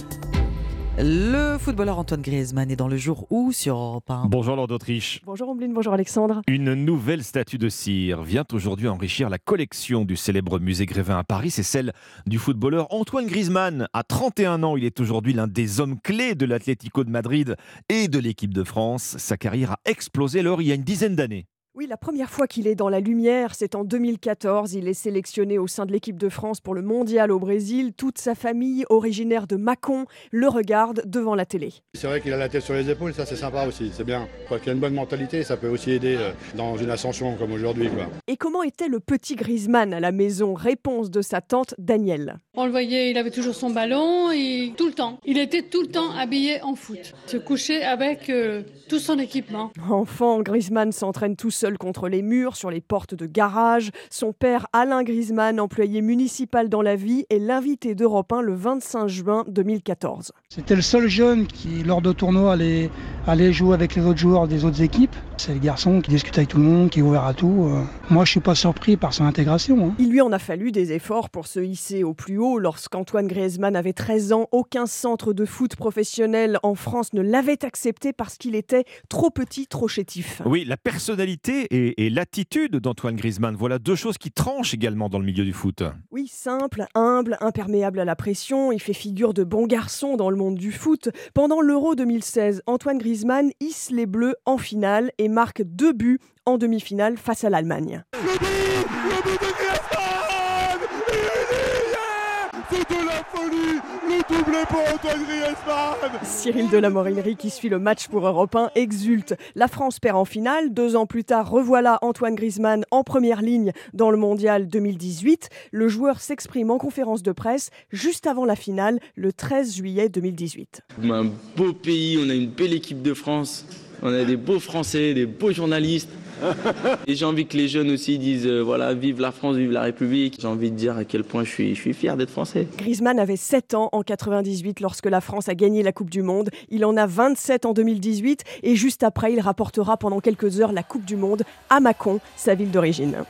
Le footballeur Antoine Griezmann est dans le jour où sur Europe 1 Bonjour Lord d'Autriche. Bonjour Ombline, bonjour Alexandre. Une nouvelle statue de cire vient aujourd'hui enrichir la collection du célèbre musée Grévin à Paris. C'est celle du footballeur Antoine Griezmann. À 31 ans, il est aujourd'hui l'un des hommes clés de l'Atlético de Madrid et de l'équipe de France. Sa carrière a explosé alors il y a une dizaine d'années. Oui, la première fois qu'il est dans la lumière, c'est en 2014. Il est sélectionné au sein de l'équipe de France pour le mondial au Brésil. Toute sa famille, originaire de Mâcon, le regarde devant la télé. C'est vrai qu'il a la tête sur les épaules, ça c'est sympa aussi, c'est bien. Quoi qu'il a une bonne mentalité, ça peut aussi aider euh, dans une ascension comme aujourd'hui. Et comment était le petit Griezmann à la maison? Réponse de sa tante Danielle. On le voyait, il avait toujours son ballon et tout le temps. Il était tout le temps habillé en foot. Se couchait avec euh, tout son équipement. Enfant, Griezmann s'entraîne tout seul contre les murs, sur les portes de garage. Son père, Alain Griezmann, employé municipal dans la vie, est l'invité d'Europe 1 le 25 juin 2014. C'était le seul jeune qui, lors de tournois, allait, allait jouer avec les autres joueurs des autres équipes. C'est le garçon qui discute avec tout le monde, qui est ouvert à tout. Euh. Moi, je suis pas surpris par son intégration. Hein. Il lui en a fallu des efforts pour se hisser au plus haut. Lorsqu'Antoine Griezmann avait 13 ans, aucun centre de foot professionnel en France ne l'avait accepté parce qu'il était trop petit, trop chétif. Oui, la personnalité et, l'attitude d'Antoine Griezmann, voilà deux choses qui tranchent également dans le milieu du foot. Oui, simple, humble, imperméable à la pression, il fait figure de bon garçon dans le monde du foot. Pendant l'Euro 2016, Antoine Griezmann hisse les Bleus en finale et marque deux buts en demi-finale face à l'Allemagne. Doublé pour Antoine Griezmann Cyril Delamorinerie, qui suit le match pour Europe 1, exulte. La France perd en finale. Deux ans plus tard, revoilà Antoine Griezmann en première ligne dans le mondial 2018. Le joueur s'exprime en conférence de presse juste avant la finale, le 13 juillet 2018. Un beau pays, on a une belle équipe de France, on a des beaux Français, des beaux journalistes. Et j'ai envie que les jeunes aussi disent euh, voilà, vive la France, vive la République. J'ai envie de dire à quel point je suis, fier d'être français. Griezmann avait 7 ans en 98 lorsque la France a gagné la Coupe du Monde. Il en a 27 en 2018 et juste après, il rapportera pendant quelques heures la Coupe du Monde à Mâcon, sa ville d'origine.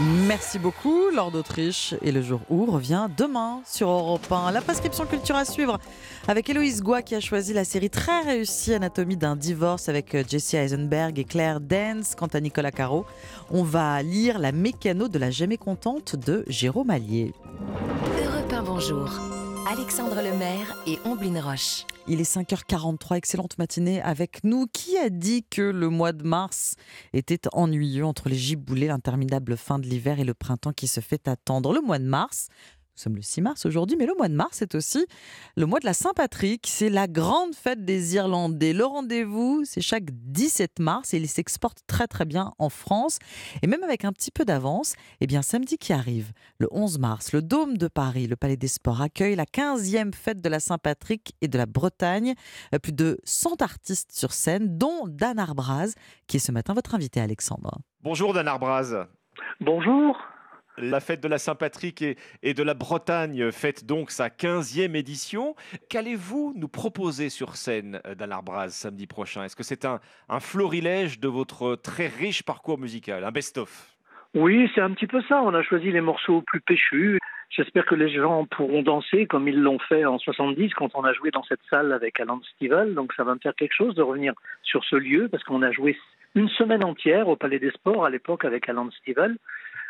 Merci beaucoup, Lord d'Autriche. Et le jour où revient demain sur Europe 1. La prescription culture à suivre avec Héloïse Goua qui a choisi la série très réussie Anatomie d'un divorce avec euh, Jesse Eisenberg et Claire Dance. Quant à Nicolas Caro, on va lire La mécano de la jamais contente de Jérôme Allier. Europe 1, bonjour. Alexandre Lemaire et Omblin Roche. Il est 5h43, excellente matinée avec nous. Qui a dit que le mois de mars était ennuyeux entre les giboulées, l'interminable fin de l'hiver et le printemps qui se fait attendre? Le mois de mars, nous sommes le 6 mars aujourd'hui, mais le mois de mars, c'est aussi le mois de la Saint-Patrick. C'est la grande fête des Irlandais. Le rendez-vous, c'est chaque 17 mars et il s'exporte très très bien en France. Et même avec un petit peu d'avance, eh bien samedi qui arrive, le 11 mars, le Dôme de Paris, le Palais des Sports accueille la 15e fête de la Saint-Patrick et de la Bretagne. Euh, plus de 100 artistes sur scène, dont Dan Arbraz, qui est ce matin votre invité, Alexandre. Bonjour Dan Arbraz. Bonjour. La fête de la Saint-Patrick et, de la Bretagne fête donc sa 15e édition. Qu'allez-vous nous proposer sur scène euh, dans l'Arbraz samedi prochain? Est-ce que c'est un, florilège de votre très riche parcours musical, un best-of? Oui, c'est un petit peu ça. On a choisi les morceaux plus péchus. J'espère que les gens pourront danser comme ils l'ont fait en 70 quand on a joué dans cette salle avec Alan Stivell. Donc ça va me faire quelque chose de revenir sur ce lieu parce qu'on a joué une semaine entière au Palais des Sports à l'époque avec Alan Stivell.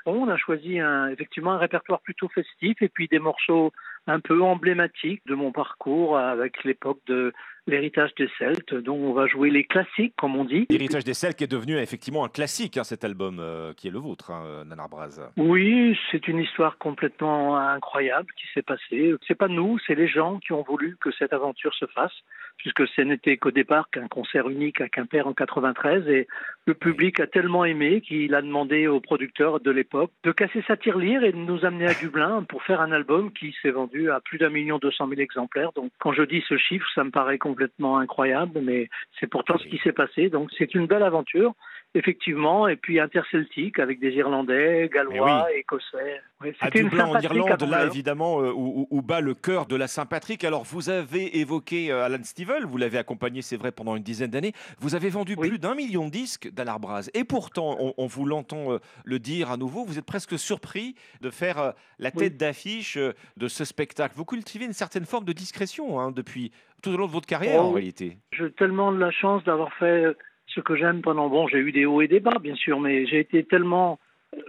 On a choisi effectivement un répertoire plutôt festif et puis des morceaux un peu emblématiques de mon parcours avec l'époque de l'héritage des Celtes, dont on va jouer les classiques, comme on dit. L'héritage des Celtes qui est devenu effectivement un classique, hein, cet album euh, qui est le vôtre, hein, Nanar Braz. Oui, c'est une histoire complètement incroyable qui s'est passée. C'est pas nous, c'est les gens qui ont voulu que cette aventure se fasse puisque ce n'était qu'au départ qu'un concert unique à Quimper en 93 et le public a tellement aimé qu'il a demandé aux producteurs de l'époque de casser sa tirelire et de nous amener à Dublin pour faire un album qui s'est vendu à plus d'un million deux cent mille exemplaires. Donc quand je dis ce chiffre, ça me paraît complètement incroyable, mais c'est pourtant ce qui s'est passé. Donc c'est une belle aventure effectivement, et puis interceltique avec des Irlandais, Gallois, eh Écossais. à Dublin, en Irlande, là évidemment, euh, où, bat le cœur de la Saint-Patrick. Alors vous avez évoqué euh, Alan Stivell, vous l'avez accompagné, c'est vrai, pendant une dizaine d'années. Vous avez vendu plus d'un million de disques d'Alar Braz. Et pourtant, on, vous l'entend euh, le dire à nouveau, vous êtes presque surpris de faire la tête d'affiche de ce spectacle. Vous cultivez une certaine forme de discrétion hein, depuis tout au long de votre carrière, oh, en réalité. J'ai tellement de la chance d'avoir fait ce que j'aime pendant. Bon, j'ai eu des hauts et des bas, bien sûr, mais j'ai été tellement,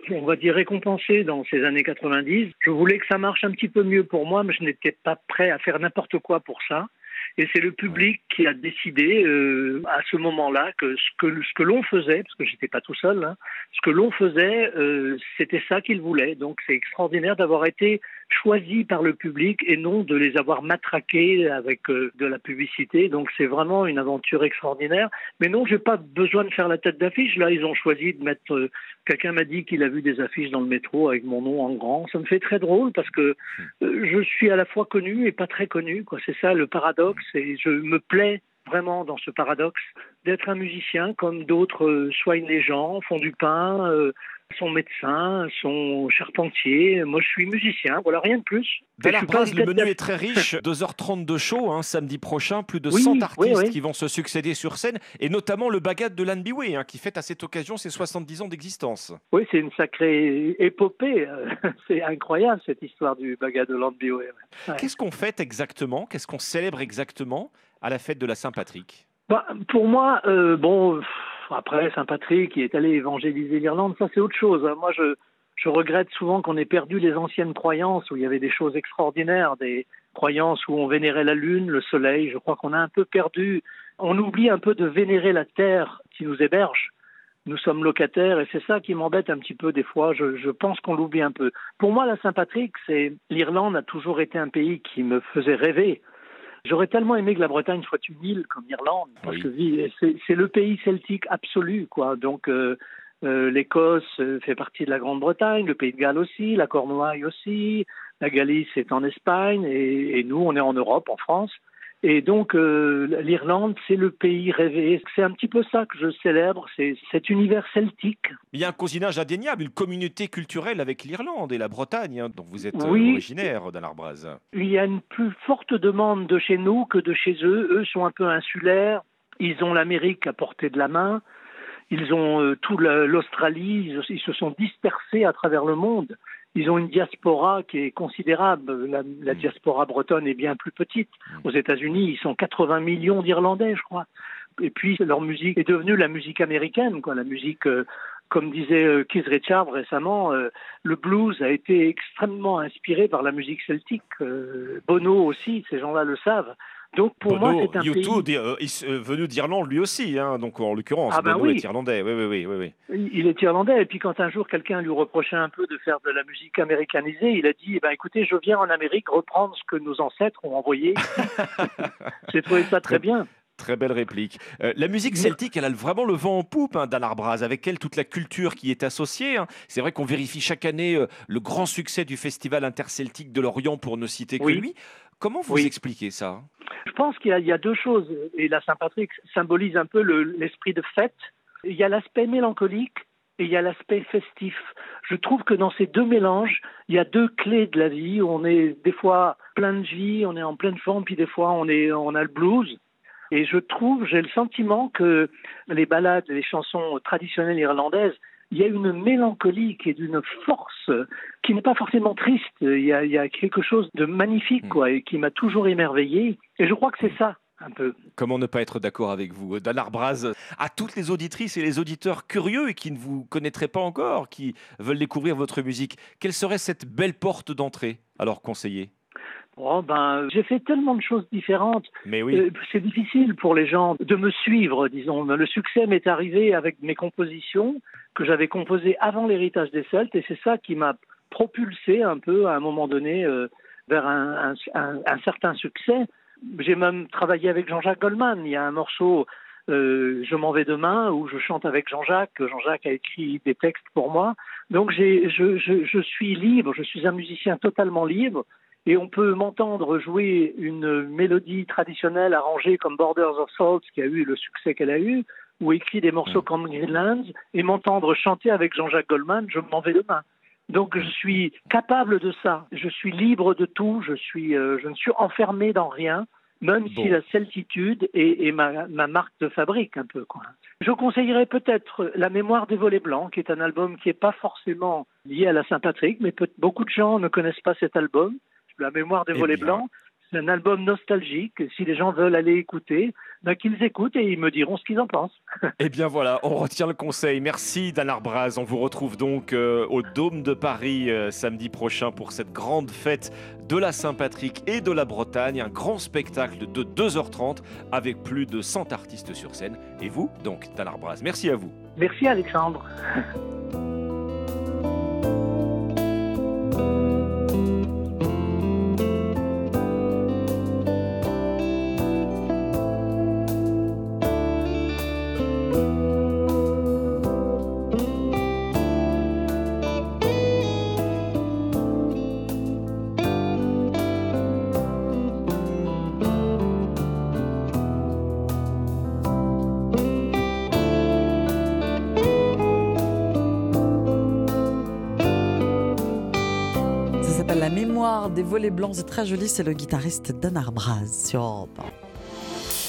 on va dire, récompensé dans ces années 90. Je voulais que ça marche un petit peu mieux pour moi, mais je n'étais pas prêt à faire n'importe quoi pour ça. Et c'est le public qui a décidé euh, à ce moment-là que ce que, ce que l'on faisait, parce que j'étais pas tout seul, hein, ce que l'on faisait, euh, c'était ça qu'ils voulaient. Donc c'est extraordinaire d'avoir été choisi par le public et non de les avoir matraqués avec euh, de la publicité. Donc c'est vraiment une aventure extraordinaire. Mais non, j'ai pas besoin de faire la tête d'affiche. Là, ils ont choisi de mettre. euh, Quelqu'un m'a dit qu'il a vu des affiches dans le métro avec mon nom en grand. Ça me fait très drôle parce que euh, je suis à la fois connu et pas très connu. C'est ça le paradoxe. Et je me plais vraiment dans ce paradoxe d'être un musicien comme d'autres euh, soignent les gens, font du pain, euh, sont médecins, sont charpentiers. Moi, je suis musicien. Voilà, rien de plus. Dalarbraz, le menu est très riche. 2h30 de show, hein, samedi prochain. Plus de Oui, 100 oui, artistes oui. qui vont se succéder sur scène. Et notamment le bagat de Lan Biway, hein, qui fête à cette occasion ses 70 ans d'existence. Oui, c'est une sacrée épopée. C'est incroyable cette histoire du bagat de ouais. Qu'est-ce qu'on fête exactement? Qu'est-ce qu'on célèbre exactement à la fête de la Saint-Patrick? Bah, pour moi, euh, bon, après Saint-Patrick qui est allé évangéliser l'Irlande, ça c'est autre chose. hein. Moi, je, regrette souvent qu'on ait perdu les anciennes croyances où il y avait des choses extraordinaires, des croyances où on vénérait la lune, le soleil. Je crois qu'on a un peu perdu. On oublie un peu de vénérer la terre qui nous héberge. Nous sommes locataires et c'est ça qui m'embête un petit peu des fois. Je, je pense qu'on l'oublie un peu. Pour moi, la Saint-Patrick, c'est l'Irlande a toujours été un pays qui me faisait rêver. J'aurais tellement aimé que la Bretagne soit une île comme l'Irlande, parce que vi- c'est le pays celtique absolu, quoi. Donc euh, euh, l'Écosse euh, fait partie de la Grande-Bretagne, le Pays de Galles aussi, la Cornouaille aussi, la Galice est en Espagne et, et nous on est en Europe, en France. Et donc euh, l'Irlande, c'est le pays rêvé. C'est un petit peu ça que je célèbre, c'est cet univers celtique. Il y a un cousinage indéniable, une communauté culturelle avec l'Irlande et la Bretagne, hein, dont vous êtes euh, Oui. originaire, Dalarbraz. Il y a une plus forte demande de chez nous que de chez eux. Eux sont un peu insulaires. Ils ont l'Amérique à portée de la main. Ils ont euh, tout la- l'Australie. Ils, ils se sont dispersés à travers le monde. Ils ont une diaspora qui est considérable. La, la diaspora bretonne est bien plus petite. Aux États-Unis, ils sont 80 millions d'Irlandais, je crois. Et puis leur musique est devenue la musique américaine, quoi. La musique, euh, comme disait euh, Keith Richards récemment, euh, le blues a été extrêmement inspiré par la musique celtique. Euh, Bono aussi, ces gens-là le savent. Donc pour moi, c'est un U2, pays. euh, euh, venu d'Irlande lui aussi, hein, donc en l'occurrence, Ah Bono oui. est irlandais. Oui, oui, oui, oui. Il est irlandais, et puis quand un jour quelqu'un lui reprochait un peu de faire de la musique américanisée, il a dit eh ben, écoutez, je viens en Amérique reprendre ce que nos ancêtres ont envoyé. J'ai trouvé ça très bien. Très belle réplique. Euh, la musique celtique, elle a vraiment le vent en poupe, hein, Dan Arbraz, avec elle toute la culture qui est associée. hein. C'est vrai qu'on vérifie chaque année euh, le grand succès du Festival interceltique de l'Orient, pour ne citer que Oui. lui. Comment vous Oui. expliquez ça? Je pense qu'il y, a- il y a deux choses, et la Saint-Patrick symbolise un peu le- l'esprit de fête. Il y a l'aspect mélancolique et il y a l'aspect festif. Je trouve que dans ces deux mélanges, il y a deux clés de la vie. On est des fois plein de vie, on est en pleine forme, puis des fois on, est, on a le blues. Et je trouve, j'ai le sentiment que les ballades, les chansons traditionnelles irlandaises, il y a une mélancolie qui est d'une force qui n'est pas forcément triste. Il y a, il y a quelque chose de magnifique, quoi, et qui m'a toujours émerveillé. Et je crois que c'est ça, un peu. Comment ne pas être d'accord avec vous Dan Arbraz, à toutes les auditrices et les auditeurs curieux et qui ne vous connaîtraient pas encore, qui veulent découvrir votre musique, quelle serait cette belle porte d'entrée Alors conseiller? Oh, ben, j'ai fait tellement de choses différentes. Mais oui. Euh, c'est difficile pour les gens de me suivre, disons. Le succès m'est arrivé avec mes compositions que j'avais composées avant l'héritage des Celtes, et c'est ça qui m'a propulsé un peu à un moment donné euh, vers un, un- un- un certain succès. J'ai même travaillé avec Jean-Jacques Goldman. Il y a un morceau, euh, Je m'en vais demain, où je chante avec Jean-Jacques. Jean-Jacques a écrit des textes pour moi. Donc j'ai, je, je, je suis libre, je suis un musicien totalement libre. Et on peut m'entendre jouer une mélodie traditionnelle arrangée comme Borders of Souls, qui a eu le succès qu'elle a eu, ou écrit des morceaux comme Greenlands, et m'entendre chanter avec Jean-Jacques Goldman, je m'en vais demain. Donc je suis capable de ça. Je suis libre de tout. Je suis, euh, je ne suis enfermé dans rien, même Bon. si la certitude est, est ma, ma marque de fabrique un peu. Quoi. Je conseillerais peut-être La Mémoire des volets blancs, qui est un album qui n'est pas forcément lié à la Saint-Patrick, mais peut- beaucoup de gens ne connaissent pas cet album. La Mémoire des Eh volets blancs, C'est un album nostalgique. Si les gens veulent aller écouter, ben, qu'ils écoutent et ils me diront ce qu'ils en pensent. Eh bien voilà, on retient le conseil. Merci Dan Arbraz. On vous retrouve donc euh, au Dôme de Paris euh, samedi prochain pour cette grande fête de la Saint-Patrick et de la Bretagne. Un grand spectacle de 2h30 avec plus de 100 artistes sur scène. Et vous, donc, Dan Arbraz, merci à vous. Merci Alexandre. des volets blancs. C'est très joli. C'est le guitariste Dan Arbraz sur Europe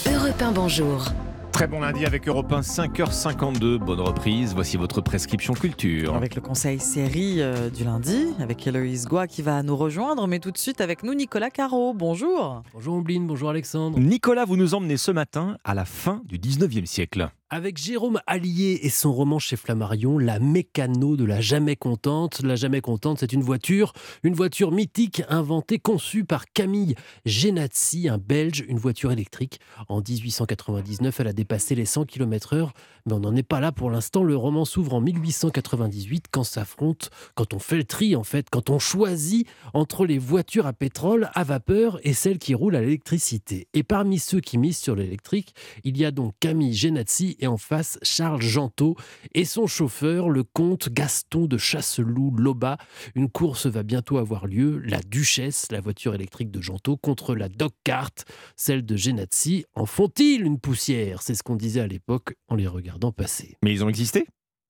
1. Europe 1, bonjour. Très bon lundi avec Europe 1, 5h52. Bonne reprise. Voici votre prescription culture. Avec le conseil série euh, du lundi, avec Héloïse Goua qui va nous rejoindre. Mais tout de suite avec nous, Nicolas Caro. Bonjour. Bonjour Ombline, bonjour Alexandre. Nicolas, vous nous emmenez ce matin à la fin du 19e siècle. Avec Jérôme Allier et son roman chez Flammarion, La Mécano de la Jamais Contente. La Jamais Contente, c'est une voiture, une voiture mythique inventée, conçue par Camille Genazzi, un Belge, une voiture électrique. En 1899, elle a dépassé les 100 km/h, mais on n'en est pas là pour l'instant. Le roman s'ouvre en 1898 quand s'affronte, quand on fait le tri en fait, quand on choisit entre les voitures à pétrole, à vapeur et celles qui roulent à l'électricité. Et parmi ceux qui misent sur l'électrique, il y a donc Camille Genazzi et en face Charles Gentot et son chauffeur, le comte Gaston de Chasseloup Loba. Une course va bientôt avoir lieu, la Duchesse, la voiture électrique de Gentot, contre la Dog Cart, celle de Genazzi. En font-ils une poussière? C'est ce qu'on disait à l'époque en les regardant passer. Mais ils ont existé?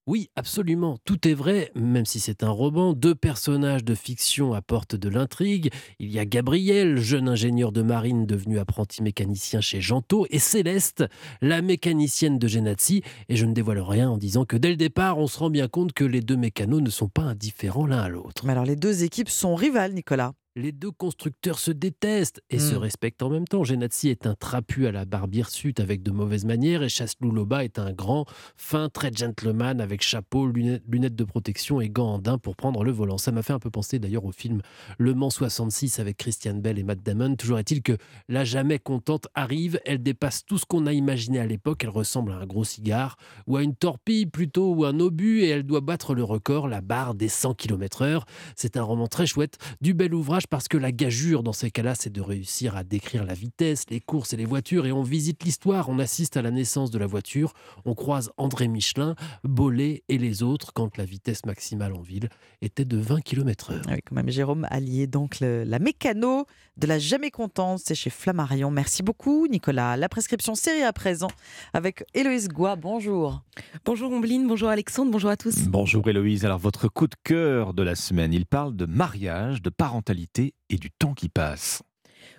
Oui, absolument, tout est vrai, même si c'est un roman. Deux personnages de fiction apportent de l'intrigue. Il y a Gabriel, jeune ingénieur de marine devenu apprenti mécanicien chez Gentot, et Céleste, la mécanicienne de Genazzi. Et je ne dévoile rien en disant que dès le départ, on se rend bien compte que les deux mécanos ne sont pas indifférents l'un à l'autre. Mais alors les deux équipes sont rivales, Nicolas. Les deux constructeurs se détestent et se Mm. respectent en même temps. Genazzi est un trapu à la barbe hirsute avec de mauvaises manières et Chasseloup Loba est un grand, fin, très gentleman avec chapeau, lunettes, de protection et gants en daim pour prendre le volant. Ça m'a fait un peu penser d'ailleurs au film Le Mans 66 avec Christian Bell et Matt Damon. Toujours est-il que la jamais contente arrive, elle dépasse tout ce qu'on a imaginé à l'époque. Elle ressemble à un gros cigare ou à une torpille plutôt ou un obus et elle doit battre le record, la barre des 100 km/h. C'est un roman très chouette, du bel ouvrage parce que la gageure dans ces cas-là, c'est de réussir à décrire la vitesse, les courses et les voitures. Et on visite l'histoire, on assiste à la naissance de la voiture, on croise André Michelin, Bollé et les autres quand la vitesse maximale en ville était de 20 km/h. Ah Oui, quand même, Jérôme Allier, donc le- la mécano de la jamais contente, c'est chez Flammarion. Merci beaucoup, Nicolas. La prescription série à présent avec Héloïse Goua. Bonjour. Bonjour Ombline, bonjour Alexandre, bonjour à tous. Bonjour Héloïse, alors votre coup de cœur de la semaine, il parle de mariage, de parentalité et du temps qui passe.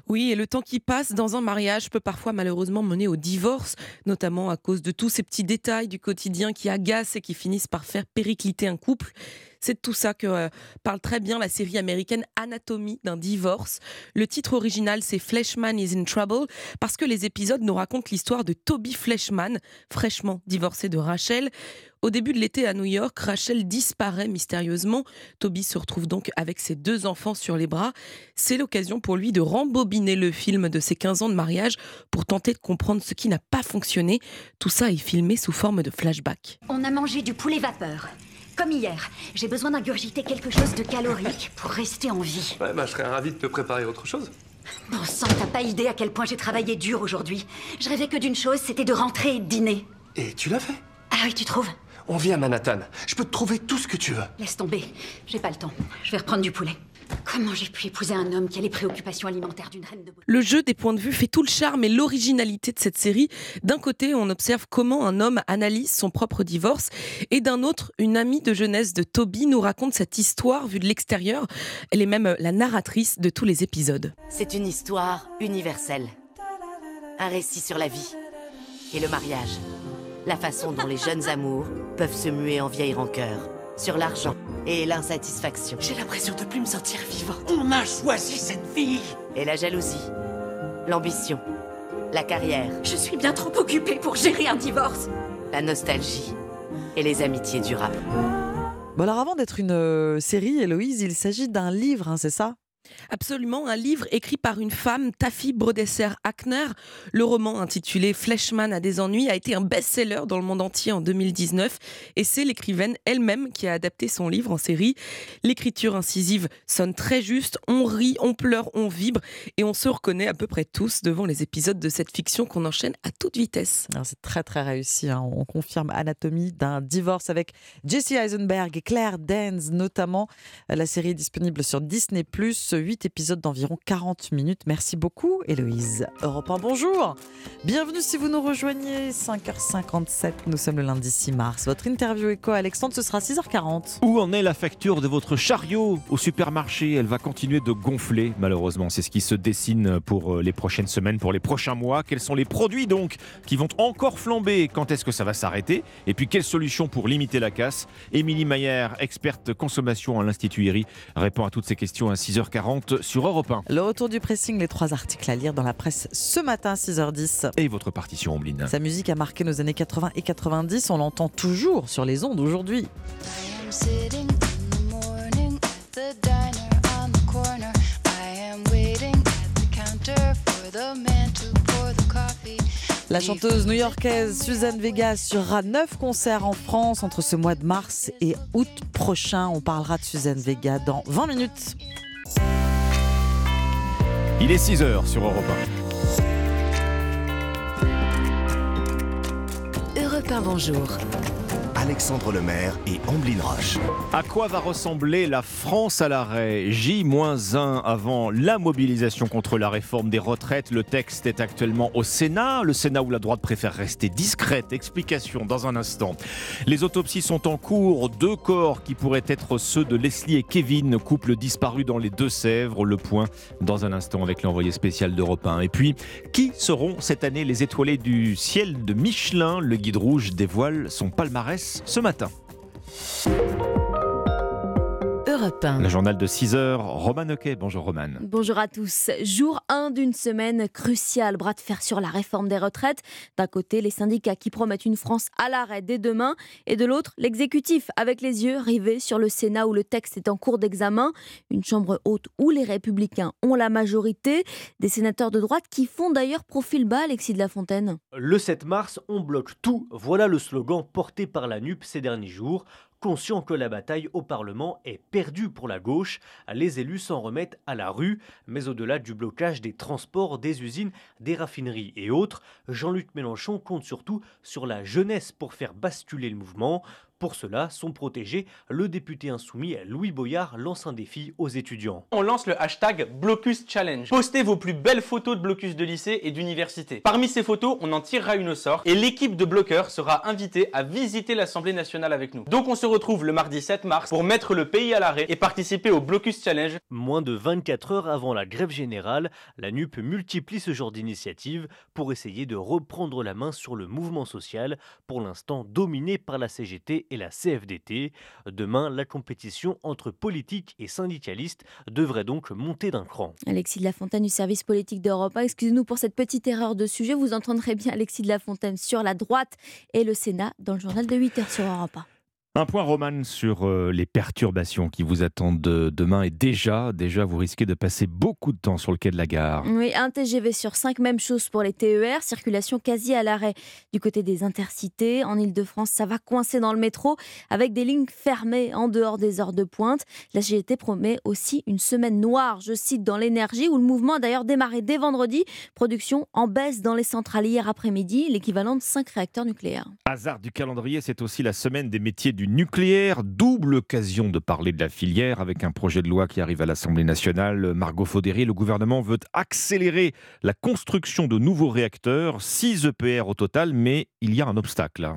Oui, et le temps qui passe dans un mariage peut parfois malheureusement mener au divorce, notamment à cause de tous ces petits détails du quotidien qui agacent et qui finissent par faire péricliter un couple. C'est de tout ça que euh, parle très bien la série américaine Anatomie d'un divorce. Le titre original, c'est Fleshman is in Trouble, parce que les épisodes nous racontent l'histoire de Toby Fleshman, fraîchement divorcé de Rachel. Au début de l'été à New York, Rachel disparaît mystérieusement. Toby se retrouve donc avec ses deux enfants sur les bras. C'est l'occasion pour lui de rembobiner le film de ses 15 ans de mariage pour tenter de comprendre ce qui n'a pas fonctionné. Tout ça est filmé sous forme de flashback. On a mangé du poulet vapeur. Comme hier, j'ai besoin d'ingurgiter quelque chose de calorique pour rester en vie. Ouais, bah, je serais ravi de te préparer autre chose. Bon sang, t'as pas idée à quel point j'ai travaillé dur aujourd'hui. Je rêvais que d'une chose, c'était de rentrer et de dîner. Et tu l'as fait? Ah oui, tu trouves? On vit à Manhattan. Je peux te trouver tout ce que tu veux. Laisse tomber, j'ai pas le temps. Je vais reprendre du poulet. Comment j'ai pu épouser un homme qui a les préoccupations alimentaires d'une reine de beauté? Le jeu des points de vue fait tout le charme et l'originalité de cette série. D'un côté, on observe comment un homme analyse son propre divorce et d'un autre, une amie de jeunesse de Toby nous raconte cette histoire vue de l'extérieur. Elle est même la narratrice de tous les épisodes. C'est une histoire universelle. Un récit sur la vie et le mariage. La façon dont les jeunes amours peuvent se muer en vieilles rancœurs. Sur l'argent et l'insatisfaction. J'ai l'impression de plus me sentir vivant. On a choisi cette fille Et la jalousie. L'ambition. La carrière. Je suis bien trop occupée pour gérer un divorce. La nostalgie. Et les amitiés durables. Bon alors avant d'être une euh, série, Héloïse, il s'agit d'un livre, hein, c'est ça? Absolument, un livre écrit par une femme, Taffy Brodesser-Hackner. Le roman intitulé Fleshman a des ennuis a été un best-seller dans le monde entier en 2019 et c'est l'écrivaine elle-même qui a adapté son livre en série. L'écriture incisive sonne très juste, on rit, on pleure, on vibre et on se reconnaît à peu près tous devant les épisodes de cette fiction qu'on enchaîne à toute vitesse. C'est très très réussi, hein. on confirme Anatomie d'un divorce avec Jesse Eisenberg et Claire Danes notamment. La série est disponible sur Disney+, 8 épisodes d'environ 40 minutes. Merci beaucoup, Héloïse. Europe 1, bonjour. Bienvenue si vous nous rejoignez. 5h57, nous sommes le lundi 6 mars. Votre interview éco, Alexandre, ce sera 6h40. Où en est la facture de votre chariot au supermarché? Elle va continuer de gonfler, malheureusement. C'est ce qui se dessine pour euh, les prochaines semaines, pour les prochains mois. Quels sont les produits donc qui vont encore flamber? Quand est-ce que ça va s'arrêter? Et puis, quelle solution pour limiter la casse? Émilie Mayer, experte consommation à l'Institut IRI, répond à toutes ces questions à 6h40 sur Europe 1. Le retour du pressing, les trois articles à lire dans la presse ce matin, 6h10. Et votre partition, Ombline Sa musique a marqué nos années 80 et 90. On l'entend toujours sur les ondes aujourd'hui. La chanteuse new-yorkaise Suzanne Vega sera neuf concerts en France entre ce mois de mars et août prochain. On parlera de Suzanne Vega dans 20 minutes. Il est 6h sur Europe 1. Europe 1, bonjour. Alexandre Lemaire et Amblin Roche. À quoi va ressembler la France à l'arrêt? J-1 avant la mobilisation contre la réforme des retraites. Le texte est actuellement au Sénat. Le Sénat où la droite préfère rester discrète. Explication dans un instant. Les autopsies sont en cours. Deux corps qui pourraient être ceux de Leslie et Kevin, couple disparu dans les Deux-Sèvres. Le point dans un instant avec l'envoyé spécial d'Europe 1. Et puis, qui seront cette année les étoilés du ciel de Michelin? Le guide rouge dévoile son palmarès ce matin. Europe 1. Le journal de 6 heures, Roman Oquet. Bonjour Roman. Bonjour à tous. Jour 1 d'une semaine cruciale, bras de fer sur la réforme des retraites. D'un côté, les syndicats qui promettent une France à l'arrêt dès demain, et de l'autre, l'exécutif avec les yeux rivés sur le Sénat où le texte est en cours d'examen. Une chambre haute où les républicains ont la majorité. Des sénateurs de droite qui font d'ailleurs profil bas, Alexis de la Fontaine. Le 7 mars, on bloque tout. Voilà le slogan porté par la NUP ces derniers jours. Conscient que la bataille au Parlement est perdue pour la gauche, les élus s'en remettent à la rue. Mais au-delà du blocage des transports, des usines, des raffineries et autres, Jean-Luc Mélenchon compte surtout sur la jeunesse pour faire basculer le mouvement. Pour cela, son protégé, le député insoumis Louis Boyard, lance un défi aux étudiants. On lance le hashtag Blocus Challenge. Postez vos plus belles photos de blocus de lycée et d'université. Parmi ces photos, on en tirera une au sort et l'équipe de bloqueurs sera invitée à visiter l'Assemblée nationale avec nous. Donc on se retrouve le mardi 7 mars pour mettre le pays à l'arrêt et participer au Blocus Challenge. Moins de 24 heures avant la grève générale, la NUP multiplie ce genre d'initiative pour essayer de reprendre la main sur le mouvement social, pour l'instant dominé par la CGT et la CFDT. Demain, la compétition entre politiques et syndicalistes devrait donc monter d'un cran. Alexis de la Fontaine du service politique d'Europe. Excusez-nous pour cette petite erreur de sujet. Vous entendrez bien Alexis de la Fontaine sur la droite et le Sénat dans le journal de 8h sur Europe 1. Un point Roman sur euh, les perturbations qui vous attendent de, demain et déjà, déjà vous risquez de passer beaucoup de temps sur le quai de la gare. Oui, un TGV sur 5, même chose pour les TER, circulation quasi à l'arrêt. Du côté des intercités, en Ile-de-France, ça va coincer dans le métro avec des lignes fermées en dehors des heures de pointe. La CGT promet aussi une semaine noire, je cite, dans l'énergie, où le mouvement a d'ailleurs démarré dès vendredi. Production en baisse dans les centrales hier après-midi, l'équivalent de 5 réacteurs nucléaires. Hasard du calendrier, c'est aussi la semaine des métiers du nucléaire. Double occasion de parler de la filière avec un projet de loi qui arrive à l'Assemblée nationale. Margot Faudéry, le gouvernement veut accélérer la construction de nouveaux réacteurs, 6 EPR au total, mais il y a un obstacle.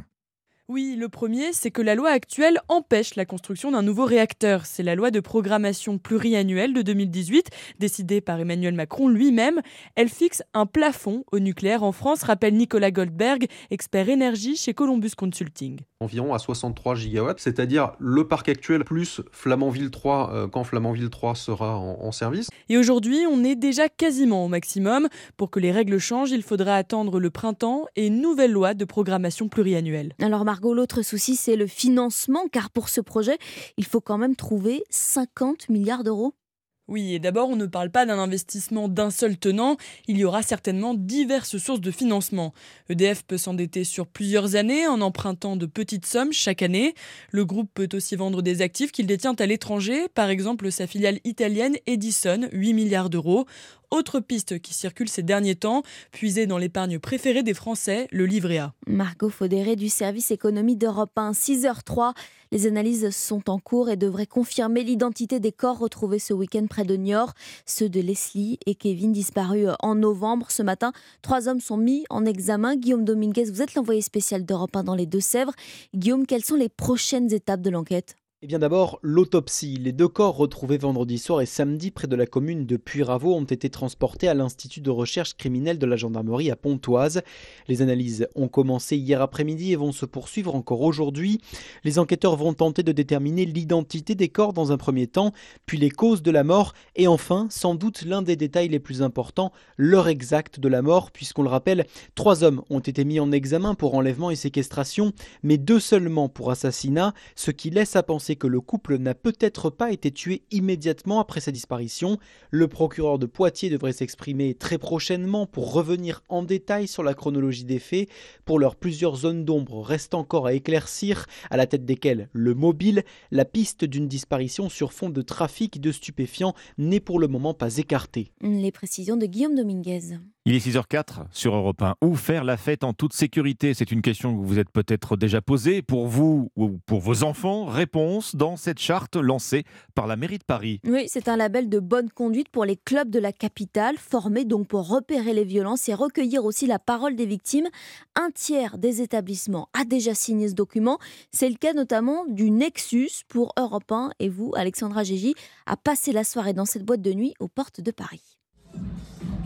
Oui, le premier, c'est que la loi actuelle empêche la construction d'un nouveau réacteur. C'est la loi de programmation pluriannuelle de 2018, décidée par Emmanuel Macron lui-même. Elle fixe un plafond au nucléaire en France, rappelle Nicolas Goldberg, expert énergie chez Columbus Consulting. Environ à 63 gigawatts, c'est-à-dire le parc actuel plus Flamanville 3 euh, quand Flamanville 3 sera en, en service. Et aujourd'hui, on est déjà quasiment au maximum. Pour que les règles changent, il faudra attendre le printemps et une nouvelle loi de programmation pluriannuelle. Alors Margot, l'autre souci, c'est le financement, car pour ce projet, il faut quand même trouver 50 milliards d'euros. Oui, et d'abord, on ne parle pas d'un investissement d'un seul tenant, il y aura certainement diverses sources de financement. EDF peut s'endetter sur plusieurs années en empruntant de petites sommes chaque année. Le groupe peut aussi vendre des actifs qu'il détient à l'étranger, par exemple sa filiale italienne Edison, 8 milliards d'euros. Autre piste qui circule ces derniers temps, puisée dans l'épargne préférée des Français, le livret A. Margot Faudéré du service économie d'Europe 1, 6h03. Les analyses sont en cours et devraient confirmer l'identité des corps retrouvés ce week-end près de Niort, ceux de Leslie et Kevin disparus en novembre. Ce matin, trois hommes sont mis en examen. Guillaume Dominguez, vous êtes l'envoyé spécial d'Europe 1 dans les Deux-Sèvres. Guillaume, quelles sont les prochaines étapes de l'enquête? Eh bien d'abord, l'autopsie. Les deux corps retrouvés vendredi soir et samedi près de la commune de Puyraveau ont été transportés à l'Institut de recherche criminelle de la gendarmerie à Pontoise. Les analyses ont commencé hier après-midi et vont se poursuivre encore aujourd'hui. Les enquêteurs vont tenter de déterminer l'identité des corps dans un premier temps, puis les causes de la mort et enfin, sans doute l'un des détails les plus importants, l'heure exacte de la mort, puisqu'on le rappelle, trois hommes ont été mis en examen pour enlèvement et séquestration, mais deux seulement pour assassinat, ce qui laisse à penser que le couple n'a peut-être pas été tué immédiatement après sa disparition. Le procureur de Poitiers devrait s'exprimer très prochainement pour revenir en détail sur la chronologie des faits. Pour l'heure, plusieurs zones d'ombre restent encore à éclaircir, à la tête desquelles le mobile, la piste d'une disparition sur fond de trafic de stupéfiants n'est pour le moment pas écartée. Les précisions de Guillaume Dominguez. Il est 6h04 sur Europe 1. Où faire la fête en toute sécurité? C'est une question que vous vous êtes peut-être déjà posée. Pour vous ou pour vos enfants, réponse dans cette charte lancée par la mairie de Paris. Oui, c'est un label de bonne conduite pour les clubs de la capitale, formés donc pour repérer les violences et recueillir aussi la parole des victimes. Un tiers des établissements a déjà signé ce document. C'est le cas notamment du Nexus pour Europe 1. Et vous, Alexandra Gégy, a passé la soirée dans cette boîte de nuit aux portes de Paris.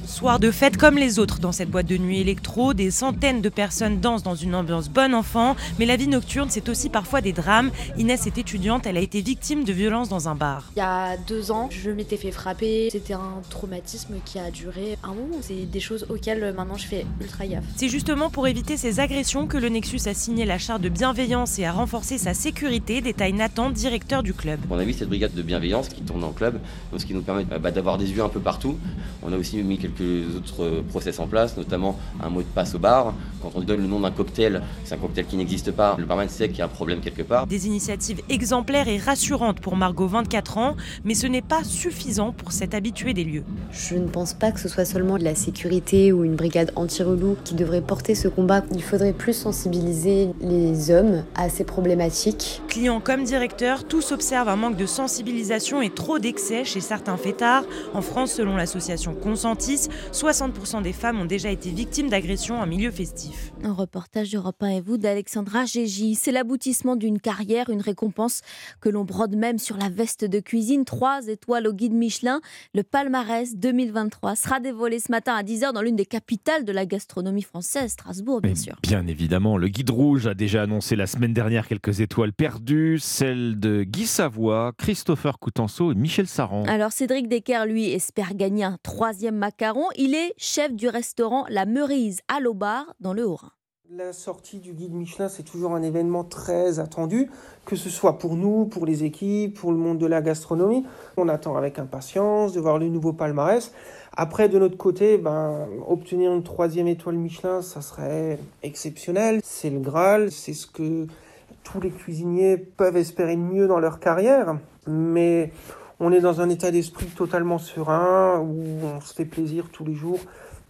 Soir de fête comme les autres dans cette boîte de nuit électro, des centaines de personnes dansent dans une ambiance bon enfant, mais la vie nocturne c'est aussi parfois des drames. Inès est étudiante, elle a été victime de violences dans un bar. Il y a deux ans, je m'étais fait frapper, c'était un traumatisme qui a duré un moment. C'est des choses auxquelles maintenant je fais ultra gaffe. C'est justement pour éviter ces agressions que le Nexus a signé la charte de bienveillance et a renforcé sa sécurité, détaille Nathan, directeur du club. On a vu cette brigade de bienveillance qui tourne en club, ce qui nous permet bah, d'avoir des yeux un peu partout. On a aussi mis quelques autres process en place, notamment un mot de passe au bar. Quand on donne le nom d'un cocktail, c'est un cocktail qui n'existe pas, le barman sait qu'il y a un problème quelque part. Des initiatives exemplaires et rassurantes pour Margot, 24 ans, mais ce n'est pas suffisant pour s'être habitué des lieux. Je ne pense pas que ce soit seulement de la sécurité ou une brigade anti-relou qui devrait porter ce combat. Il faudrait plus sensibiliser les hommes à ces problématiques. Clients comme directeurs, tous observent un manque de sensibilisation et trop d'excès chez certains fêtards. En France, selon l'association Consentis, 60% des femmes ont déjà été victimes d'agressions en milieu festif. Un reportage d'Europe 1 et vous d'Alexandra Gégy. C'est l'aboutissement d'une carrière, une récompense que l'on brode même sur la veste de cuisine. Trois étoiles au guide Michelin. Le palmarès 2023 sera dévoilé ce matin à 10h dans l'une des capitales de la gastronomie française, Strasbourg, bien sûr. Bien évidemment, le guide rouge a déjà annoncé la semaine dernière quelques étoiles perdues, celles de Guy Savoie, Christopher Coutenceau et Michel Saran. Alors Cédric Decker, lui, espère gagner un troisième macaron. Il est chef du restaurant La Meurise à l'Aubar, dans le Haut-Rhin. La sortie du guide Michelin, c'est toujours un événement très attendu, que ce soit pour nous, pour les équipes, pour le monde de la gastronomie. On attend avec impatience de voir le nouveau palmarès. Après, de notre côté, ben, obtenir une troisième étoile Michelin, ça serait exceptionnel. C'est le Graal, c'est ce que tous les cuisiniers peuvent espérer de mieux dans leur carrière. Mais on est dans un état d'esprit totalement serein, où on se fait plaisir tous les jours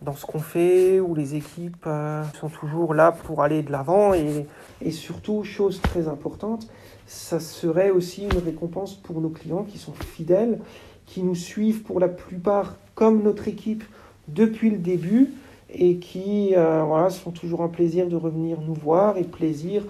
dans ce qu'on fait, où les équipes euh, sont toujours là pour aller de l'avant. Et, et surtout, chose très importante, ça serait aussi une récompense pour nos clients qui sont fidèles, qui nous suivent pour la plupart comme notre équipe depuis le début et qui euh, voilà, sont toujours un plaisir de revenir nous voir et plaisir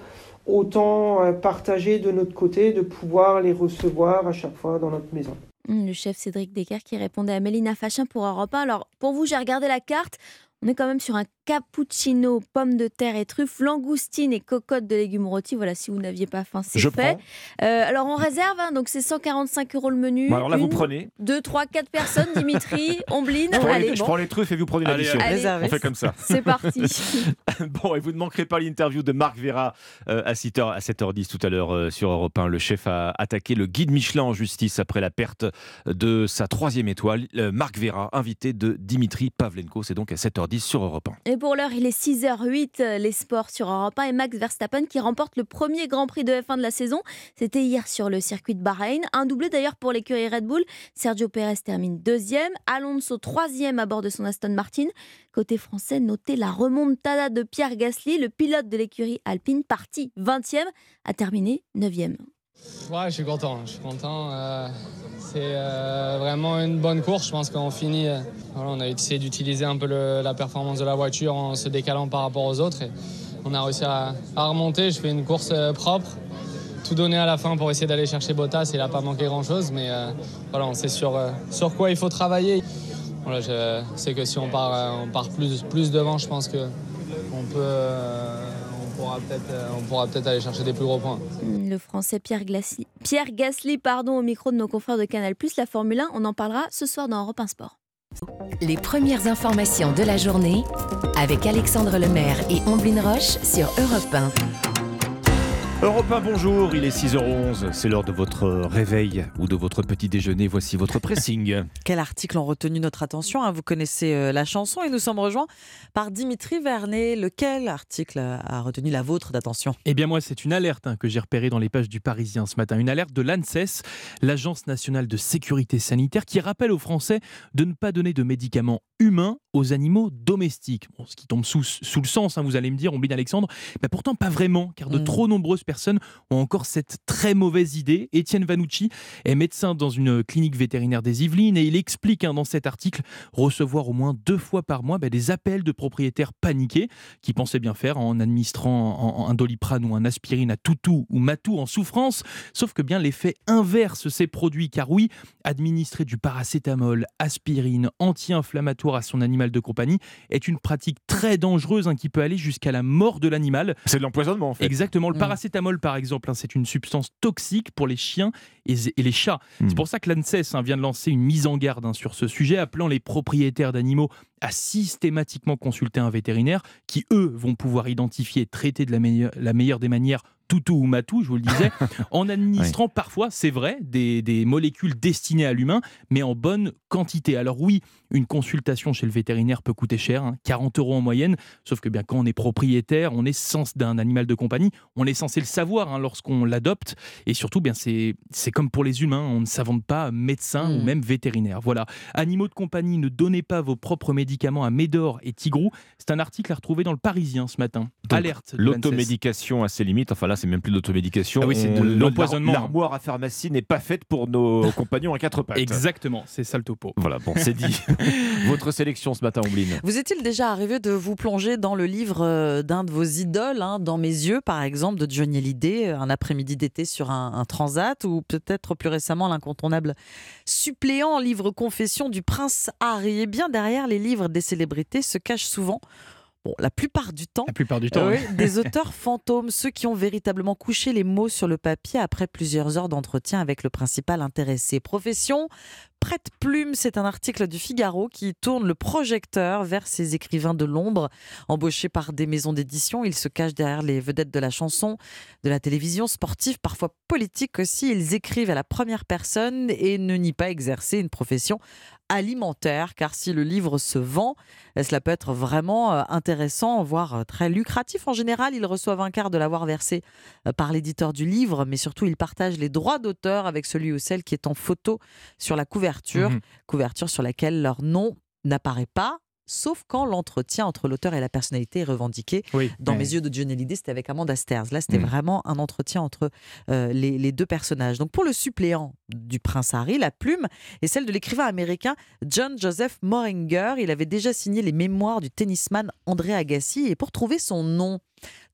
autant euh, partager de notre côté, de pouvoir les recevoir à chaque fois dans notre maison. Le chef Cédric Descartes qui répondait à Mélina Fachin pour Europe 1. Alors, pour vous, j'ai regardé la carte. On est quand même sur un cappuccino, pommes de terre et truffes, langoustine et cocotte de légumes rôtis. Voilà, si vous n'aviez pas faim, c'est fait. Euh, alors, on réserve, hein, donc c'est 145 euros le menu. Bon, alors là, vous prenez. Deux, trois, quatre personnes, Dimitri, Ombline. Je prends, Allez, les, je bon. prends les truffes et vous prenez l'addition. On fait comme ça. C'est parti. bon, et vous ne manquerez pas l'interview de Marc Vera euh, à, 6h, à 7h10 tout à l'heure euh, sur Europe 1. Le chef a attaqué le guide Michelin en justice après la perte de sa troisième étoile. Euh, Marc Vera, invité de Dimitri Pavlenko. C'est donc à 7h10 sur Europe 1. Et pour l'heure, il est 6h08, euh, les sports sur Europe 1 et Max Verstappen qui remporte le premier Grand Prix de F1 de la saison. C'était hier sur le circuit de Bahreïn. Un doublé d'ailleurs pour l'écurie Red Bull. Sergio Perez termine deuxième, Alonso troisième à bord de son Aston Martin. Côté français, notez la remontada de Pierre Gasly, le pilote de l'écurie Alpine, parti 20e, a terminé 9e. Ouais, je suis content. Je suis content. euh, c'est euh, vraiment une bonne course. Je pense qu'on finit. euh, on a essayé d'utiliser un peu la performance de la voiture en se décalant par rapport aux autres. Et on a réussi à, remonter. Je fais une course propre. Tout donné à la fin pour essayer d'aller chercher Bottas. Il n'a pas manqué grand-chose. Mais voilà, on sait sur, sur quoi il faut travailler. Voilà, je sais que si on part, on part plus, plus devant, je pense que on peut. Euh, on pourra peut-être on pourra peut-être aller chercher des plus gros points. Le français Pierre Gasly, Pierre Gasly pardon, au micro de nos confrères de Canal+, la Formule 1, on en parlera ce soir dans Europe 1 Sport. Les premières informations de la journée avec Alexandre Lemaire et Omblin Roche sur Europe 1. Europe 1, bonjour, il est 6h11, c'est l'heure de votre réveil ou de votre petit déjeuner, voici votre pressing. Quels articles ont retenu notre attention hein Vous connaissez euh, la chanson et nous sommes rejoints par Dimitri Vernet. Lequel article a retenu la vôtre d'attention? Eh bien moi, c'est une alerte hein, que j'ai repérée dans les pages du Parisien ce matin. Une alerte de l'ANSES, l'Agence nationale de sécurité sanitaire, qui rappelle aux Français de ne pas donner de médicaments humains aux animaux domestiques. Bon, ce qui tombe sous, sous le sens, hein, vous allez me dire, Ombline Alexandre, mais pourtant pas vraiment, car de Mm. trop nombreuses personnes ont encore cette très mauvaise idée. Étienne Vanucci est médecin dans une clinique vétérinaire des Yvelines et il explique hein, dans cet article recevoir au moins deux fois par mois bah, des appels de propriétaires paniqués qui pensaient bien faire en administrant un doliprane ou un aspirine à toutou ou matou en souffrance. Sauf que bien l'effet inverse ces produits, car oui, administrer du paracétamol, aspirine, anti-inflammatoire à son animal de compagnie est une pratique très dangereuse hein, qui peut aller jusqu'à la mort de l'animal. C'est de l'empoisonnement en fait. Exactement. Le Mm. Paracétamol, par exemple, hein, c'est une substance toxique pour les chiens et, et les chats. C'est pour ça que l'ANSES hein, vient de lancer une mise en garde hein, sur ce sujet, appelant les propriétaires d'animaux à systématiquement consulter un vétérinaire qui, eux, vont pouvoir identifier et traiter de la, meilleure- la meilleure des manières toutou ou matou, je vous le disais, en administrant parfois, c'est vrai, des, des molécules destinées à l'humain, mais en bonne quantité. Alors oui, une consultation chez le vétérinaire peut coûter cher, hein, 40 euros en moyenne, sauf que bien quand on est propriétaire, on est sens d'un animal de compagnie, on est censé le savoir hein, lorsqu'on l'adopte, et surtout, bien c'est comme pour les humains, on ne s'invente pas médecin ou même vétérinaire. Voilà, animaux de compagnie, ne donnez pas vos propres médicaments à Médor et Tigrou. C'est un article à retrouver dans le Parisien ce matin. Donc, Alerte. L'automédication a ses limites. Enfin là, c'est même plus de l'automédication. Ah oui, c'est de On- l'empoisonnement. L'armoire à pharmacie n'est pas faite pour nos compagnons à quatre pattes. Exactement, c'est ça le topo. Voilà, bon, c'est dit. Votre sélection ce matin, Ombline. Vous est-il déjà arrivé de vous plonger dans le livre euh, d'un de vos idoles, hein, Dans mes yeux par exemple, de Johnny Hallyday, euh, un après-midi d'été sur un, un transat, ou peut-être plus récemment l'incontournable suppléant livre confession du prince Harry? Eh bien derrière les livres des célébrités se cachent souvent Bon, la plupart du temps, La plupart du temps, oui, oui. des auteurs fantômes, ceux qui ont véritablement couché les mots sur le papier après plusieurs heures d'entretien avec le principal intéressé. Profession Prête-plume, c'est un article du Figaro qui tourne le projecteur vers ces écrivains de l'ombre. Embauchés par des maisons d'édition, ils se cachent derrière les vedettes de la chanson, de la télévision, sportive, parfois politique aussi. Ils écrivent à la première personne et ne nient pas exercer une profession alimentaire, car si le livre se vend, cela peut être vraiment euh, intéressant, voire euh, très lucratif. En général, ils reçoivent un quart de l'avoir versé euh, par l'éditeur du livre, mais surtout, ils partagent les droits d'auteur avec celui ou celle qui est en photo sur la couverture, Mhm. couverture sur laquelle leur nom n'apparaît pas. Sauf quand l'entretien entre l'auteur et la personnalité est revendiqué. Oui. Dans mes yeux de Johnny Hallyday, c'était avec Amanda Stairs. Là, c'était Mhm. vraiment un entretien entre euh, les, les deux personnages. Donc, pour le suppléant du prince Harry, la plume est celle de l'écrivain américain John Joseph Moringer. Il avait déjà signé les mémoires du tennisman André Agassi. Et pour trouver son nom,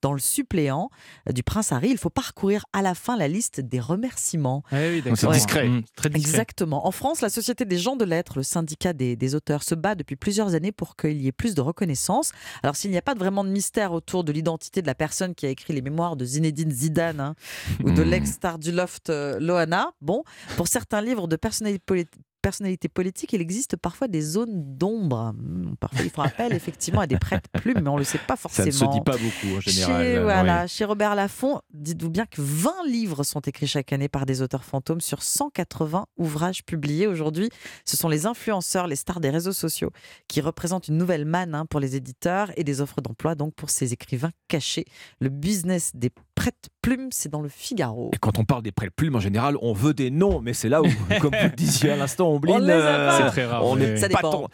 dans le suppléant euh, du prince Harry. Il faut parcourir à la fin la liste des remerciements. Eh C'est discret. Mmh, très discret. Exactement. En France, la Société des gens de lettres, le syndicat des, des auteurs, se bat depuis plusieurs années pour qu'il y ait plus de reconnaissance. Alors, s'il n'y a pas vraiment de mystère autour de l'identité de la personne qui a écrit les mémoires de Zinedine Zidane hein, ou de Mmh. l'ex-star du loft euh, Loana, bon, pour certains livres de personnalité politique, personnalité politique, il existe parfois des zones d'ombre. Hmm, Parfois, il faut appel effectivement à des prêtres plumes, mais on ne le sait pas Ça forcément. ne se dit pas beaucoup en général. Chez, euh, voilà, oui. chez Robert Laffont, dites-vous bien que 20 livres sont écrits chaque année par des auteurs fantômes sur 180 ouvrages publiés. Aujourd'hui, ce sont les influenceurs, les stars des réseaux sociaux qui représentent une nouvelle manne hein, pour les éditeurs et des offres d'emploi donc pour ces écrivains cachés. Le business des prêtes plumes, c'est dans le Figaro. Et quand on parle des prêts plumes, en général, on veut des noms, mais c'est là où, comme vous le disiez à l'instant, On les a euh, pas. C'est très rare, On oui, n'est oui. Ça pas dépend. tant-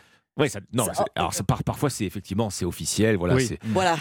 Ça- non, Ça- c'est- alors ça part- parfois c'est effectivement c'est officiel, voilà. Oui.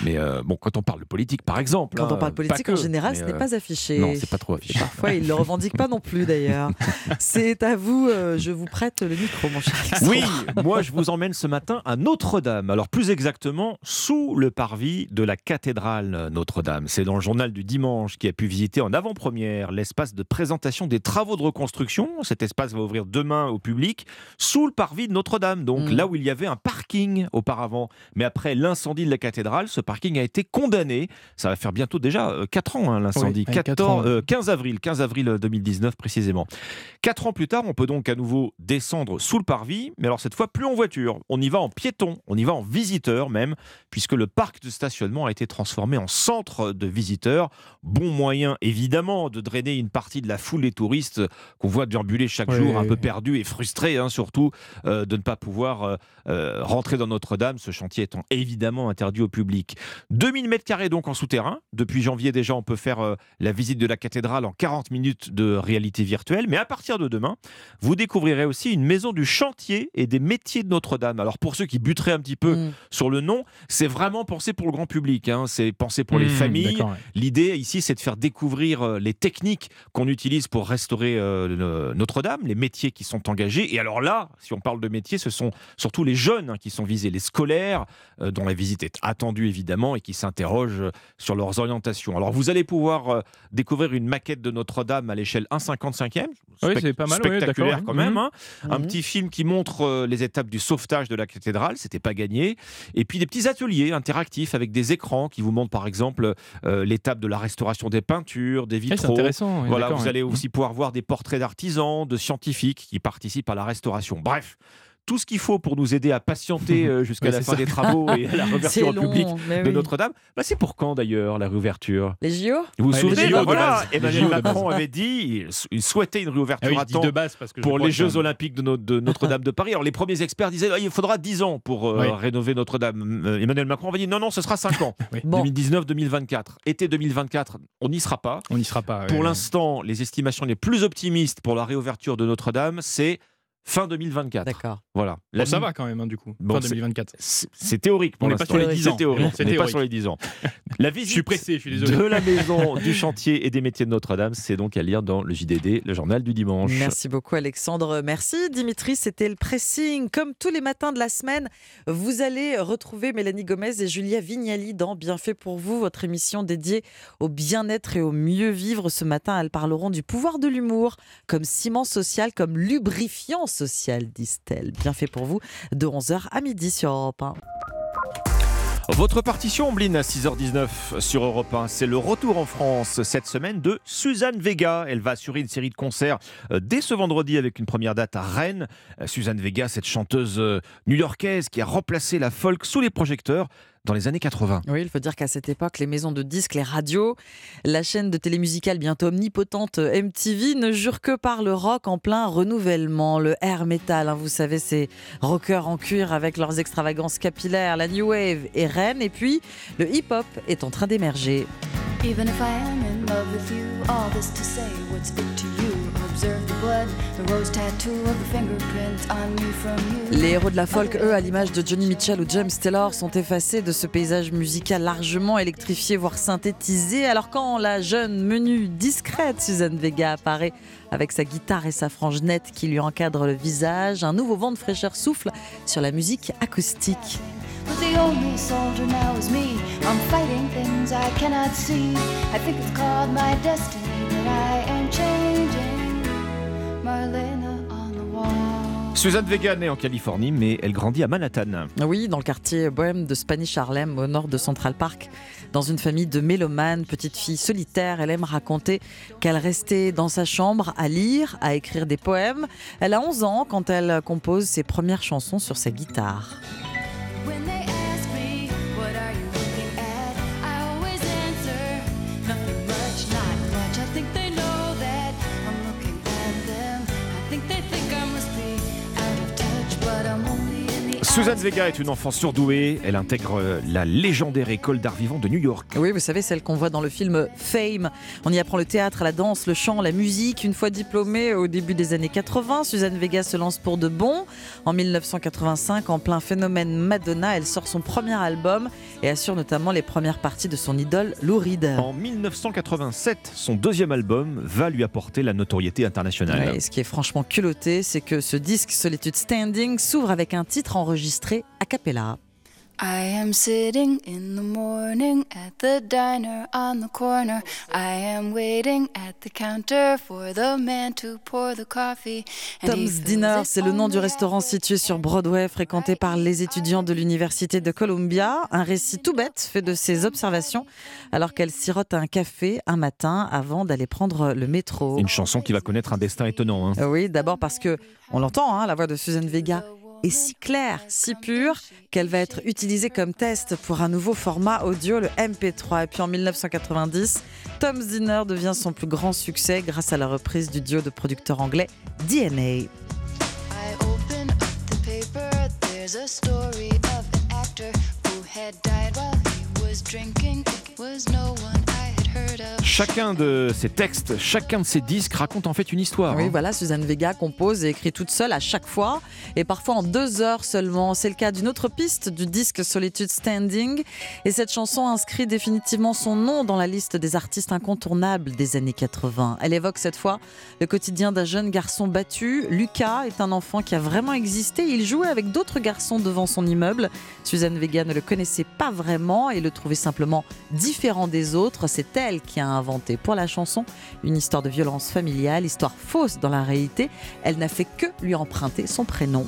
Mais euh, bon, quand on parle de politique, par exemple, Quand hein, on parle politique, en général, ce n'est euh, pas affiché. Non, c'est pas trop Et affiché. parfois, ils ne le revendiquent pas non plus d'ailleurs. C'est à vous, euh, je vous prête le micro, mon cher. Oui, moi je vous emmène ce matin à Notre-Dame. Alors plus exactement, sous le parvis de la cathédrale Notre-Dame. C'est dans le journal du dimanche qui a pu visiter en avant-première l'espace de présentation des travaux de reconstruction. Cet espace va ouvrir demain au public sous le parvis de Notre-Dame, donc Mm. là où il y avait un parking auparavant. Mais après l'incendie de la cathédrale, ce parking a été condamné. Ça va faire bientôt déjà 4 ans hein, l'incendie. Oui, ouais, 14 quatre ans. euh, 15 avril, 15 avril 2019 précisément. Quatre ans plus tard, on peut donc à nouveau descendre sous le parvis, mais alors cette fois plus en voiture. On y va en piéton, on y va en visiteur même, puisque le parc de stationnement a été transformé en centre de visiteurs. Bon moyen évidemment de drainer une partie de la foule des touristes qu'on voit déambuler chaque Oui, jour, un peu perdus et frustrés hein, surtout euh, de ne pas pouvoir euh, euh, rentrer dans Notre-Dame, ce chantier étant évidemment interdit au public. 2000 mètres carrés donc en souterrain. Depuis janvier déjà, on peut faire euh, la visite de la cathédrale en 40 minutes de réalité virtuelle. Mais à partir de demain, vous découvrirez aussi une maison du chantier et des métiers de Notre-Dame. Alors pour ceux qui buteraient un petit peu Mm. sur le nom, c'est vraiment pensé pour le grand public. hein. C'est pensé pour les Mmh, familles. ouais. L'idée ici, c'est de faire découvrir euh, les techniques qu'on utilise pour restaurer euh, Notre-Dame, les métiers qui sont engagés. Et alors là, si on parle de métiers, ce sont surtout les jeunes hein, qui sont visés, les scolaires, euh, dont la visite est attendue évidemment et qui s'interrogent euh, sur leurs orientations. Alors vous allez pouvoir euh, découvrir une maquette de Notre-Dame à l'échelle 1,55e. Oui, c'est pas mal, spectaculaire quand même. Mhm. hein. Un Mhm. petit film qui montre les étapes du sauvetage de la cathédrale, c'était pas gagné. Et puis des petits ateliers interactifs avec des écrans qui vous montrent par exemple euh, l'étape de la restauration des peintures, des Eh, vitraux. c'est intéressant. oui, Voilà, vous allez aussi pouvoir voir des portraits d'artisans, de scientifiques qui participent à la restauration. Bref, tout ce qu'il faut pour nous aider à patienter euh, jusqu'à Ouais, la fin ça. des travaux et à la réouverture au public de oui. Notre-Dame. Bah, c'est pour quand d'ailleurs la réouverture? Les JO Vous vous Ouais, les souvenez JO bah voilà, Emmanuel Macron avait dit il souhaitait une Ah réouverture oui, à temps de base parce que pour les que- Jeux Olympiques de, notre- de Notre-Dame de Paris. Alors les premiers experts disaient ah, il faudra 10 ans pour euh, Oui. rénover Notre-Dame. Euh, Emmanuel Macron avait dit non, non, ce sera 5 ans. Oui. Bon. 2019-2024. Été 2024, on n'y sera pas. On n'y sera pas. Pour l'instant, les estimations les plus optimistes pour la réouverture de Notre-Dame, c'est fin 2024. D'accord. Voilà. Bon, ça va quand même, hein, du coup. Bon, fin c'est- 2024. C'est théorique pour On n'est pas sur les 10 ans. C'est théorique. On n'est pas sur les 10 ans. La visite Je suis pressé, je suis désolé. de la maison du chantier et des métiers de Notre-Dame, c'est donc à lire dans le JDD, le journal du dimanche. Merci beaucoup Alexandre. Merci Dimitri, c'était le pressing. Comme tous les matins de la semaine, vous allez retrouver Mélanie Gomez et Julia Vignali dans Bienfait pour vous, votre émission dédiée au bien-être et au mieux vivre. Ce matin, elles parleront du pouvoir de l'humour comme ciment social, comme lubrifiant social, disent-elles. Bienfait pour vous de 11h à midi sur Europe 1. Votre partition, Ombline, à 6h19 sur Europe 1, c'est le retour en France cette semaine de Suzanne Vega. Elle va assurer une série de concerts euh, dès ce vendredi avec une première date à Rennes. Euh, Suzanne Vega, cette chanteuse euh, new-yorkaise qui a remplacé la folk sous les projecteurs dans les années 80. Oui, il faut dire qu'à cette époque, les maisons de disques, les radios, la chaîne de télé musicale bientôt omnipotente euh, MTV ne jure que par le rock en plein renouvellement, le air metal. hein, vous savez, ces rockers en cuir avec leurs extravagances capillaires, la new wave et Rennes. Et puis, le hip-hop est en train d'émerger. Even if I am in love with you, all this to say, what's it to Les héros de la folk, eux, à l'image de Johnny Mitchell ou James Taylor, sont effacés de ce paysage musical largement électrifié, voire synthétisé. Alors quand la jeune, menue, discrète Suzanne Vega apparaît avec sa guitare et sa frange nette qui lui encadre le visage, un nouveau vent de fraîcheur souffle sur la musique acoustique. But the only soldier now is me. I'm fighting things I cannot see. I think it's called my destiny, but I am changing. Suzanne Vega née en Californie, mais elle grandit à Manhattan. Oui, dans le quartier bohème de Spanish Harlem, au nord de Central Park. Dans une famille de mélomanes, petite fille solitaire, elle aime raconter qu'elle restait dans sa chambre à lire, à écrire des poèmes. Elle a 11 ans quand elle compose ses premières chansons sur sa guitare. Suzanne Vega est une enfant surdouée. Elle intègre euh, la légendaire école d'art vivant de New York. Oui, vous savez, celle qu'on voit dans le film Fame. On y apprend le théâtre, la danse, le chant, la musique. Une fois diplômée au début des années 80, Suzanne Vega se lance pour de bon. En 1985, en plein phénomène Madonna, elle sort son premier album et assure notamment les premières parties de son idole Lou Reed. En 1987, son deuxième album va lui apporter la notoriété internationale. Ouais, et ce qui est franchement culotté, c'est que ce disque Solitude Standing s'ouvre avec un titre enregistré a cappella. I am sitting in the morning at the diner on the corner. I am waiting at the counter for the man to pour the coffee. And Tom's Dinner, c'est le nom du the restaurant situé sur Broadway, fréquenté par les étudiants de l'Université de Columbia. Un récit tout bête fait de ses observations alors qu'elle sirote un café un matin avant d'aller prendre le métro. Une chanson qui va connaître un destin étonnant. hein. Oui, d'abord parce que on l'entend, hein, la voix de Suzanne Vega est si claire, si pure, qu'elle va être utilisée comme test pour un nouveau format audio, le MP3. Et puis en 1990, Tom's Dinner devient son plus grand succès grâce à la reprise du duo de producteurs anglais DNA. Chacun de ces textes, chacun de ces disques raconte en fait une histoire. Oui, hein. voilà, Suzanne Vega compose et écrit toute seule à chaque fois, et parfois en deux heures seulement. C'est le cas d'une autre piste du disque Solitude Standing, et cette chanson inscrit définitivement son nom dans la liste des artistes incontournables des années 80. Elle évoque cette fois le quotidien d'un jeune garçon battu. Lucas est un enfant qui a vraiment existé. Il jouait avec d'autres garçons devant son immeuble. Suzanne Vega ne le connaissait pas vraiment et le trouvait simplement différent des autres. C'est elle qui a inventé pour la chanson une histoire de violence familiale, histoire fausse dans la réalité. Elle n'a fait que lui emprunter son prénom.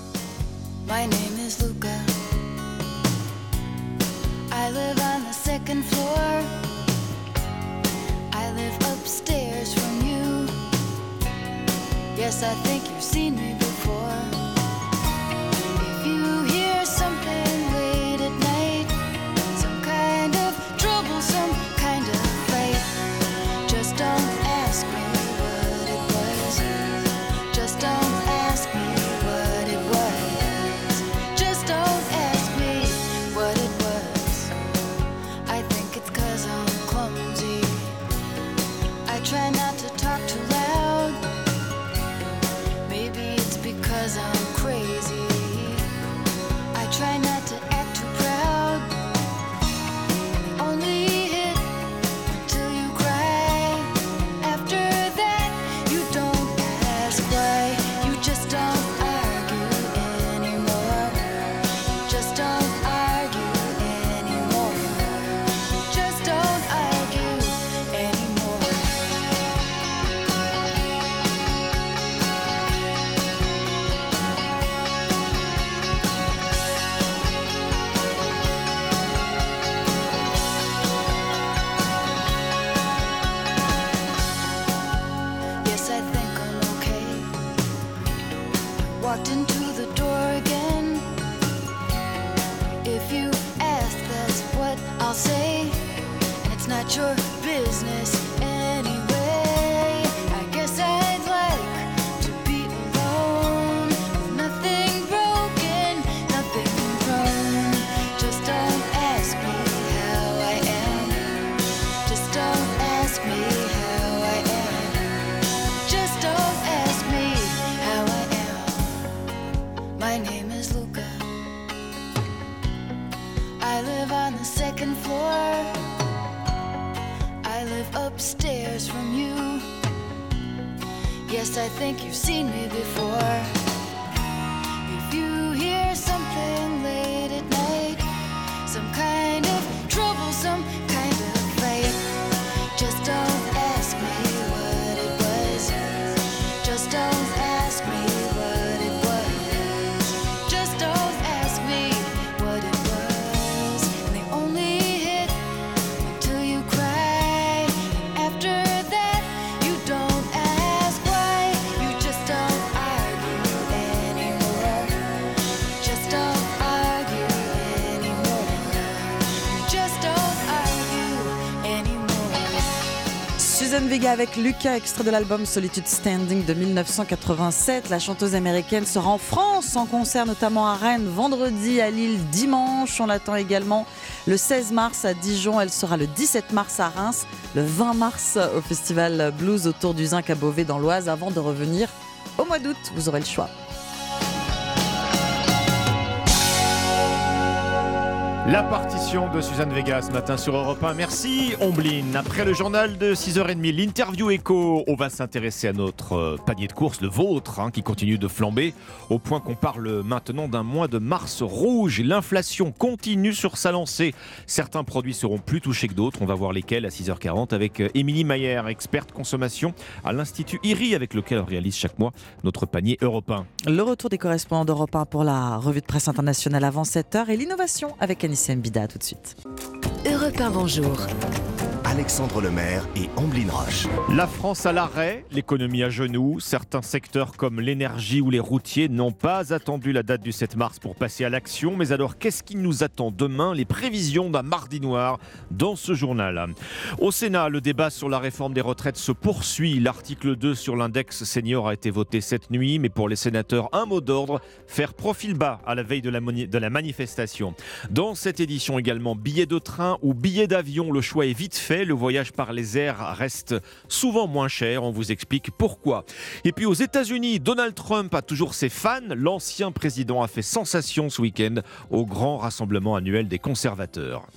Avec Lucas, extrait de l'album Solitude Standing de 1987. La chanteuse américaine sera en France en concert, notamment à Rennes, vendredi, à Lille, dimanche. On l'attend également le 16 mars à Dijon. Elle sera le 17 mars à Reims, le 20 mars au Festival Blues autour du Zinc à Beauvais dans l'Oise avant de revenir au mois d'août. Vous aurez le choix. La partition de Suzanne Vega ce matin sur Europe 1. Merci Omblin. Après le journal de 6h30, l'interview écho, on va s'intéresser à notre euh, panier de course, le vôtre, hein, qui continue de flamber, au point qu'on parle maintenant d'un mois de mars rouge. L'inflation continue sur sa lancée. Certains produits seront plus touchés que d'autres. On va voir lesquels à 6h40 avec euh, Émilie Mayer, experte consommation à l'Institut IRI, avec lequel on réalise chaque mois notre panier européen. Le retour des correspondants d'Europe 1 pour la revue de presse internationale avant 7h et l'innovation avec Anissé Mbida tout de suite. Europe 1, bonjour. Alexandre Lemaire et Amblin Roche. La France à l'arrêt, l'économie à genoux. Certains secteurs comme l'énergie ou les routiers n'ont pas attendu la date du 7 mars pour passer à l'action. Mais alors, qu'est-ce qui nous attend demain? Les prévisions d'un mardi noir dans ce journal. Au Sénat, le débat sur la réforme des retraites se poursuit. L'article 2 sur l'index senior a été voté cette nuit, mais pour les sénateurs, un mot d'ordre faire profil bas à la veille de la, de la manifestation. Dans cette édition également, billets de train ou billets d'avion, le choix est vite fait le voyage par les airs reste souvent moins cher. On vous explique pourquoi. Et puis aux États-Unis, Donald Trump a toujours ses fans. L'ancien président a fait sensation ce week-end au grand rassemblement annuel des conservateurs.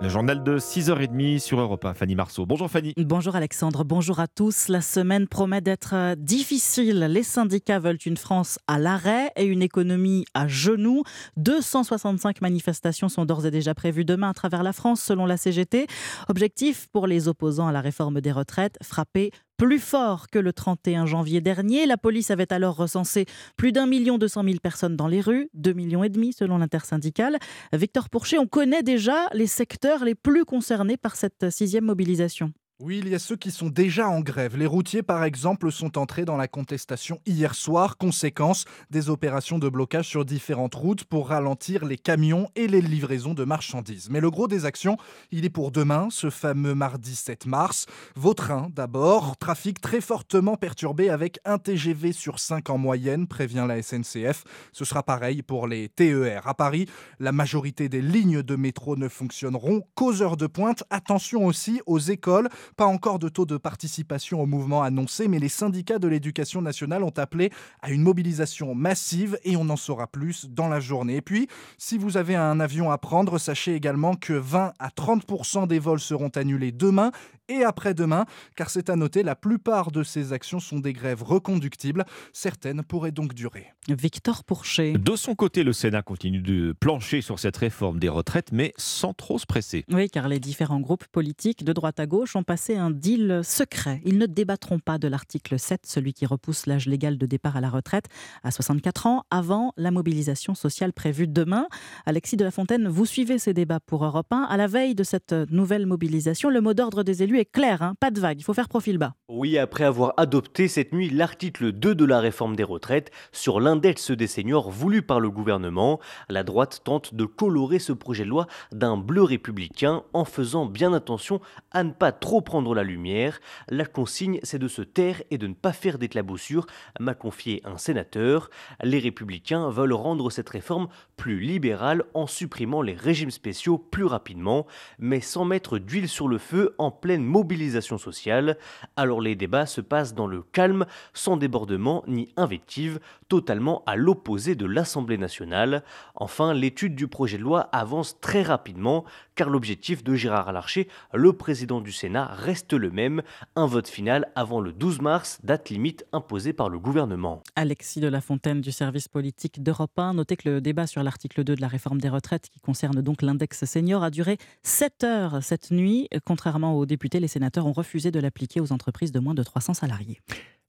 Le journal de 6h30 sur Europe 1. Fanny Marceau. Bonjour Fanny. Bonjour Alexandre, bonjour à tous. La semaine promet d'être euh, difficile. Les syndicats veulent une France à l'arrêt et une économie à genoux. 265 manifestations sont d'ores et déjà prévues demain à travers la France selon la CGT. Objectif pour les opposants à la réforme des retraites, frapper plus fort que le 31 janvier dernier. La police avait alors recensé plus d'un million deux cent mille personnes dans les rues, deux millions et demi selon l'intersyndicale. Victor Pourchet, on connaît déjà les secteurs les plus concernés par cette sixième mobilisation. Oui, il y a ceux qui sont déjà en grève. Les routiers, par exemple, sont entrés dans la contestation hier soir, conséquence des opérations de blocage sur différentes routes pour ralentir les camions et les livraisons de marchandises. Mais le gros des actions, il est pour demain, ce fameux mardi 7 mars. Vos trains, d'abord. Trafic très fortement perturbé avec un TGV sur 5 en moyenne, prévient la SNCF. Ce sera pareil pour les TER. À Paris, la majorité des lignes de métro ne fonctionneront qu'aux heures de pointe. Attention aussi aux écoles pas encore de taux de participation au mouvement annoncé, mais les syndicats de l'éducation nationale ont appelé à une mobilisation massive et on en saura plus dans la journée. Et puis, si vous avez un avion à prendre, sachez également que 20 à 30% des vols seront annulés demain et après-demain, car c'est à noter, la plupart de ces actions sont des grèves reconductibles. Certaines pourraient donc durer. Victor Pourchet. De son côté, le Sénat continue de plancher sur cette réforme des retraites, mais sans trop se presser. Oui, car les différents groupes politiques de droite à gauche ont passé un deal secret. Ils ne débattront pas de l'article 7, celui qui repousse l'âge légal de départ à la retraite à 64 ans, avant la mobilisation sociale prévue demain. Alexis de la Fontaine, vous suivez ces débats pour Europe 1. À la veille de cette nouvelle mobilisation, le mot d'ordre des élus est clair, hein. pas de vague, il faut faire profil bas. Oui, après avoir adopté cette nuit l'article 2 de la réforme des retraites sur l'index des seniors voulu par le gouvernement, la droite tente de colorer ce projet de loi d'un bleu républicain en faisant bien attention à ne pas trop prendre la lumière. La consigne, c'est de se taire et de ne pas faire d'éclaboussures, m'a confié un sénateur. Les républicains veulent rendre cette réforme plus libérale en supprimant les régimes spéciaux plus rapidement, mais sans mettre d'huile sur le feu en pleine mobilisation sociale. Alors les débats se passent dans le calme, sans débordement ni invective, totalement à l'opposé de l'Assemblée nationale. Enfin, l'étude du projet de loi avance très rapidement, car l'objectif de Gérard Larcher, le président du Sénat, reste le même, un vote final avant le 12 mars, date limite imposée par le gouvernement. Alexis de la Fontaine du service politique d'Europe 1, notez que le débat sur l'article 2 de la réforme des retraites, qui concerne donc l'index senior, a duré 7 heures cette nuit, contrairement aux députés les sénateurs ont refusé de l'appliquer aux entreprises de moins de 300 salariés.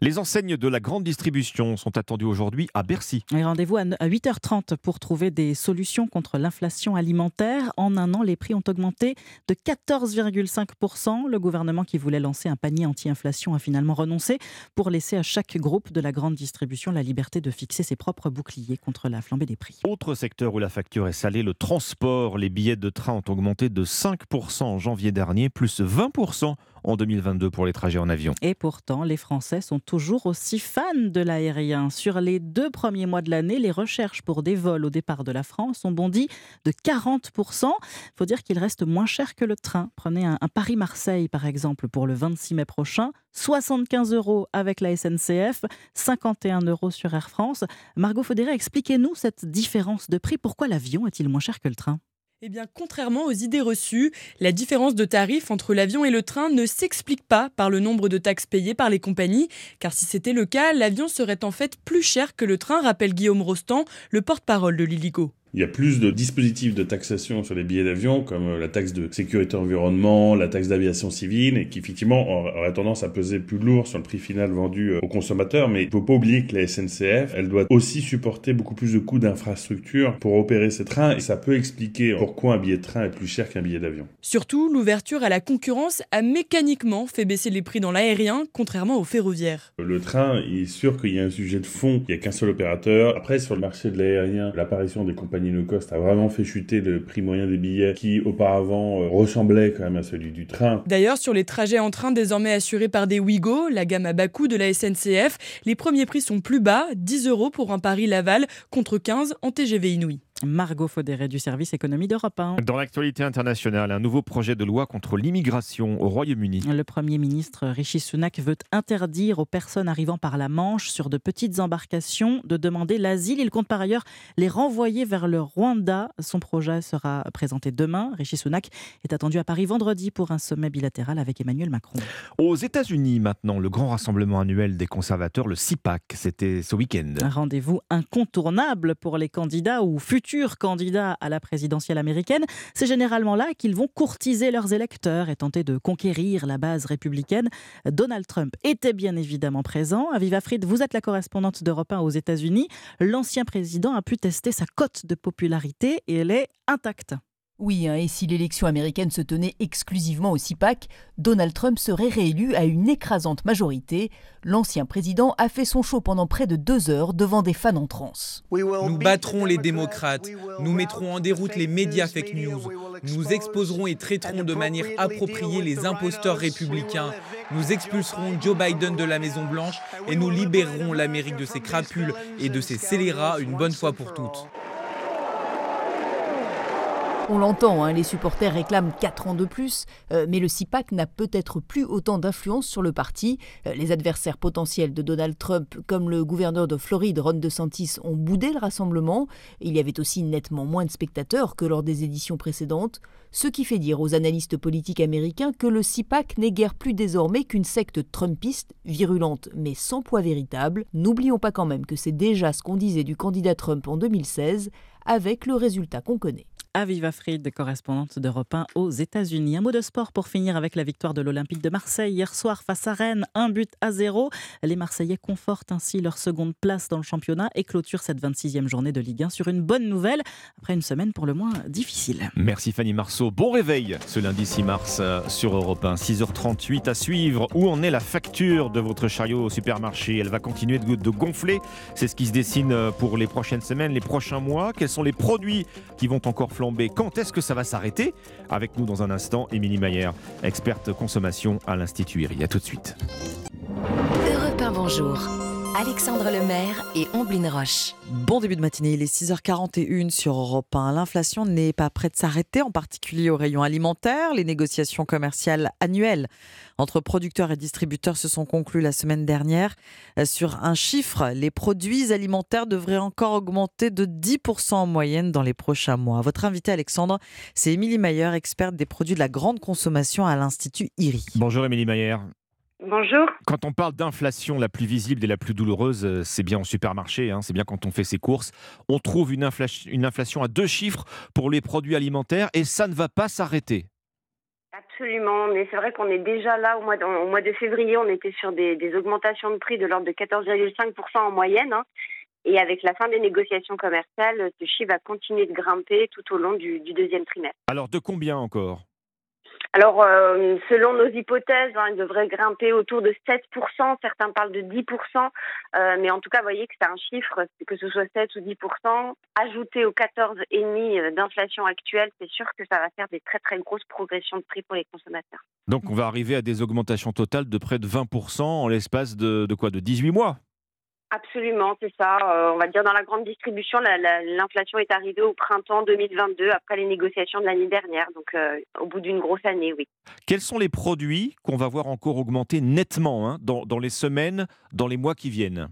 Les enseignes de la grande distribution sont attendues aujourd'hui à Bercy. Rendez-vous à 8h30 pour trouver des solutions contre l'inflation alimentaire. En un an, les prix ont augmenté de 14,5%. Le gouvernement qui voulait lancer un panier anti-inflation a finalement renoncé pour laisser à chaque groupe de la grande distribution la liberté de fixer ses propres boucliers contre la flambée des prix. Autre secteur où la facture est salée, le transport. Les billets de train ont augmenté de 5% en janvier dernier, plus 20% en 2022 pour les trajets en avion. Et pourtant, les Français sont toujours aussi fans de l'aérien. Sur les deux premiers mois de l'année, les recherches pour des vols au départ de la France ont bondi de 40%. Il faut dire qu'il reste moins cher que le train. Prenez un, un Paris-Marseille, par exemple, pour le 26 mai prochain. 75 euros avec la SNCF, 51 euros sur Air France. Margot Faudéré, expliquez-nous cette différence de prix. Pourquoi l'avion est-il moins cher que le train? Eh bien, contrairement aux idées reçues, la différence de tarif entre l'avion et le train ne s'explique pas par le nombre de taxes payées par les compagnies, car si c'était le cas, l'avion serait en fait plus cher que le train, rappelle Guillaume Rostand, le porte-parole de l'Illico. Il y a plus de dispositifs de taxation sur les billets d'avion, comme euh, la taxe de sécurité environnement, la taxe d'aviation civile, et qui effectivement aurait tendance à peser plus lourd sur le prix final vendu euh, aux consommateurs. Mais il ne faut pas oublier que la SNCF, elle doit aussi supporter beaucoup plus de coûts d'infrastructure pour opérer ces trains, et ça peut expliquer pourquoi un billet de train est plus cher qu'un billet d'avion. Surtout, l'ouverture à la concurrence a mécaniquement fait baisser les prix dans l'aérien, contrairement au ferroviaire. Le train, il est sûr qu'il y a un sujet de fond, il n'y a qu'un seul opérateur. Après, sur le marché de l'aérien, l'apparition des compagnies low cost a vraiment fait chuter le prix moyen des billets qui auparavant euh, ressemblait quand même à celui du train. D'ailleurs, sur les trajets en train désormais assurés par des Ouigo, la gamme à bas coût de la SNCF, les premiers prix sont plus bas, 10 euros pour un Paris-Laval contre 15 en TGV Inouï. Margot Faudéré du service économie d'Europe 1. Dans l'actualité internationale, un nouveau projet de loi contre l'immigration au Royaume-Uni. Le Premier ministre Rishi Sunak veut interdire aux personnes arrivant par la Manche sur de petites embarcations de demander l'asile. Il compte par ailleurs les renvoyer vers le Rwanda. Son projet sera présenté demain. Rishi Sunak est attendu à Paris vendredi pour un sommet bilatéral avec Emmanuel Macron. Aux États-Unis, maintenant, le grand rassemblement annuel des conservateurs, le CIPAC, c'était ce week-end. Un rendez-vous incontournable pour les candidats ou futurs candidats à la présidentielle américaine, c'est généralement là qu'ils vont courtiser leurs électeurs et tenter de conquérir la base républicaine. Donald Trump était bien évidemment présent. Aviva Fried, vous êtes la correspondante d'Europe 1 aux États-Unis. L'ancien président a pu tester sa cote de popularité et elle est intacte. Oui, hein, et si l'élection américaine se tenait exclusivement au CIPAC, Donald Trump serait réélu à une écrasante majorité. L'ancien président a fait son show pendant près de deux heures devant des fans en transe. Nous battrons les démocrates, nous mettrons en déroute les médias fake news, nous exposerons et traiterons de manière appropriée les imposteurs républicains, nous expulserons Joe Biden de la Maison-Blanche et nous libérerons l'Amérique de ses crapules et de ses scélérats une bonne fois pour toutes. On l'entend, hein, les supporters réclament 4 ans de plus, euh, mais le CIPAC n'a peut-être plus autant d'influence sur le parti. Euh, les adversaires potentiels de Donald Trump, comme le gouverneur de Floride, Ron DeSantis, ont boudé le rassemblement. Il y avait aussi nettement moins de spectateurs que lors des éditions précédentes, ce qui fait dire aux analystes politiques américains que le CIPAC n'est guère plus désormais qu'une secte trumpiste, virulente mais sans poids véritable. N'oublions pas quand même que c'est déjà ce qu'on disait du candidat Trump en 2016, avec le résultat qu'on connaît. Aviva Fried, correspondante d'Europe 1 aux États-Unis. Un mot de sport pour finir avec la victoire de l'Olympique de Marseille hier soir face à Rennes, un but à zéro. Les Marseillais confortent ainsi leur seconde place dans le championnat et clôturent cette 26e journée de Ligue 1 sur une bonne nouvelle après une semaine pour le moins difficile. Merci Fanny Marceau. Bon réveil ce lundi 6 mars euh, sur Europe 1. 6h38 à suivre. Où en est la facture de votre chariot au supermarché? Elle va continuer de, gonfler. C'est ce qui se dessine euh, pour les prochaines semaines, les prochains mois. Quels sont les produits qui vont encore quand est-ce que ça va s'arrêter? Avec nous dans un instant, Émilie Maillère, experte consommation à l'Institut IRI. A tout de suite. Europe 1, bonjour. Alexandre Lemaire et Omblin Roche. Bon début de matinée, il est 6h41 sur Europe 1. L'inflation n'est pas prête de s'arrêter, en particulier au rayon alimentaire. Les négociations commerciales annuelles entre producteurs et distributeurs se sont conclues la semaine dernière. Sur un chiffre, les produits alimentaires devraient encore augmenter de 10% en moyenne dans les prochains mois. Votre invité Alexandre, c'est Émilie Mayer, experte des produits de la grande consommation à l'Institut IRI. Bonjour Émilie Mayer. Bonjour. Quand on parle d'inflation la plus visible et la plus douloureuse, euh, c'est bien au supermarché, hein, c'est bien quand on fait ses courses. On trouve une, inflation, une inflation à deux chiffres pour les produits alimentaires et ça ne va pas s'arrêter. Absolument, mais c'est vrai qu'on est déjà là au mois de, au mois de février, on était sur des, des augmentations de prix de l'ordre de 14,5% en moyenne. hein. Et avec la fin des négociations commerciales, ce chiffre va continuer de grimper tout au long du, du deuxième trimestre. Alors de combien encore? Alors, euh, selon nos hypothèses, hein, il devrait grimper autour de 7%, certains parlent de 10%, euh, mais en tout cas, vous voyez que c'est un chiffre, que ce soit 7 ou 10%, ajouté aux 14,5% d'inflation actuelle, c'est sûr que ça va faire des très très grosses progressions de prix pour les consommateurs. Donc on va arriver à des augmentations totales de près de 20% en l'espace de, de quoi? De 18 mois? Absolument, c'est ça. Euh, on va dire dans la grande distribution, la- la- l'inflation est arrivée au printemps 2022 après les négociations de l'année dernière, donc euh, au bout d'une grosse année, oui. Quels sont les produits qu'on va voir encore augmenter nettement hein, dans les semaines, dans les mois qui viennent?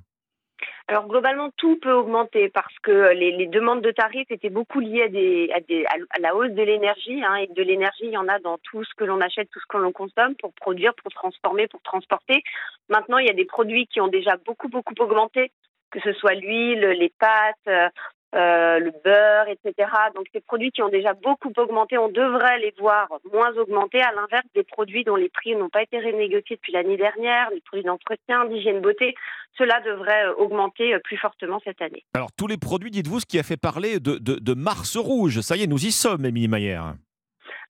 Alors globalement, tout peut augmenter parce que les, les demandes de tarifs étaient beaucoup liées à, des, à, des- à la hausse de l'énergie. hein, et de l'énergie, il y en a dans tout ce que l'on achète, tout ce que l'on consomme pour produire, pour transformer, pour transporter. Maintenant, il y a des produits qui ont déjà beaucoup, beaucoup augmenté, que ce soit l'huile, les pâtes, euh, le beurre, etc. Donc ces produits qui ont déjà beaucoup augmenté, on devrait les voir moins augmenter, à l'inverse des produits dont les prix n'ont pas été renégociés depuis l'année dernière, les produits d'entretien, d'hygiène beauté, cela devrait euh, augmenter euh, plus fortement cette année. Alors tous les produits, dites-vous, ce qui a fait parler de, de, de Mars rouge. Ça y est, nous y sommes, Émilie Maillère.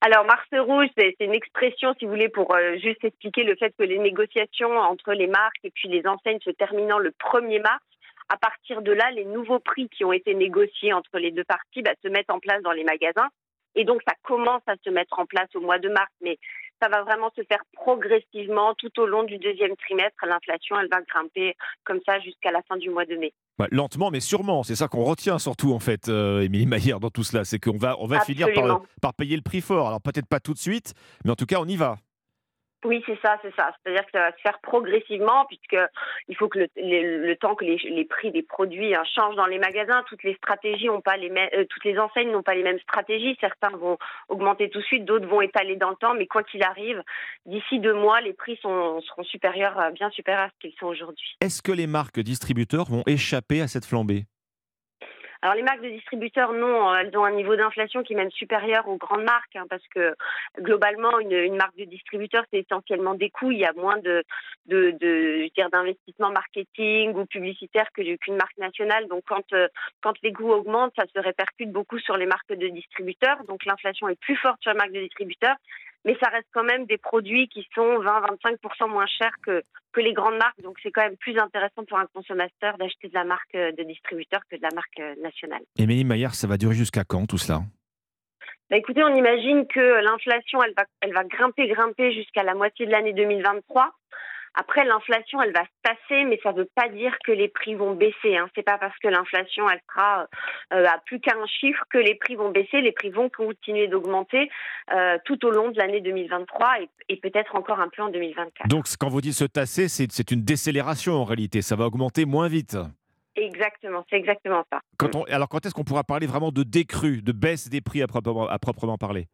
Alors, Mars rouge, c'est c'est une expression, si vous voulez, pour euh, juste expliquer le fait que les négociations entre les marques et puis les enseignes se terminant le 1er mars, à partir de là, les nouveaux prix qui ont été négociés entre les deux parties bah, se mettent en place dans les magasins. Et donc, ça commence à se mettre en place au mois de mars, mais ça va vraiment se faire progressivement tout au long du deuxième trimestre. L'inflation, elle va grimper comme ça jusqu'à la fin du mois de mai. Ouais, lentement, mais sûrement. C'est ça qu'on retient surtout, en fait, euh, Émilie Maillère, dans tout cela. C'est qu'on va, on va finir par payer le prix fort. Alors peut-être pas tout de suite, mais en tout cas, on y va. Oui, c'est ça, c'est ça. C'est-à-dire que ça va se faire progressivement, puisque il faut que le, temps que les, prix des produits hein, changent dans les magasins, toutes les stratégies ont pas les mêmes, euh, toutes les enseignes n'ont pas les mêmes stratégies. Certains vont augmenter tout de suite, d'autres vont étaler dans le temps, mais quoi qu'il arrive, d'ici deux mois, les prix seront supérieurs, bien supérieurs à ce qu'ils sont aujourd'hui. Est-ce que les marques distributeurs vont échapper à cette flambée? Alors les marques de distributeurs, non, euh, elles ont un niveau d'inflation qui est même supérieur aux grandes marques, hein, parce que globalement, une, marque de distributeur, c'est essentiellement des coûts. Il y a moins de, de, de d'investissement marketing ou publicitaire qu'une marque nationale. Donc quand, euh, quand les coûts augmentent, ça se répercute beaucoup sur les marques de distributeurs. Donc l'inflation est plus forte sur les marques de distributeurs. Mais ça reste quand même des produits qui sont 20-25% moins chers que, que les grandes marques. Donc c'est quand même plus intéressant pour un consommateur d'acheter de la marque euh, de distributeur que de la marque euh, nationale. Émilie Maillard, ça va durer jusqu'à quand tout cela? Bah, écoutez, on imagine que l'inflation, elle va, elle va grimper, grimper jusqu'à la moitié de l'année 2023. Après, l'inflation, elle va se tasser, mais ça ne veut pas dire que les prix vont baisser. Hein. C'est pas parce que l'inflation, elle sera euh, à plus qu'un chiffre que les prix vont baisser. Les prix vont continuer d'augmenter euh, tout au long de l'année 2023 et, et peut-être encore un peu en 2024. Donc quand vous dites se tasser, c'est une décélération en réalité. Ça va augmenter moins vite. Exactement, c'est exactement ça. Quand on, alors quand est-ce qu'on pourra parler vraiment de décrue, de baisse des prix à proprement, à proprement parler?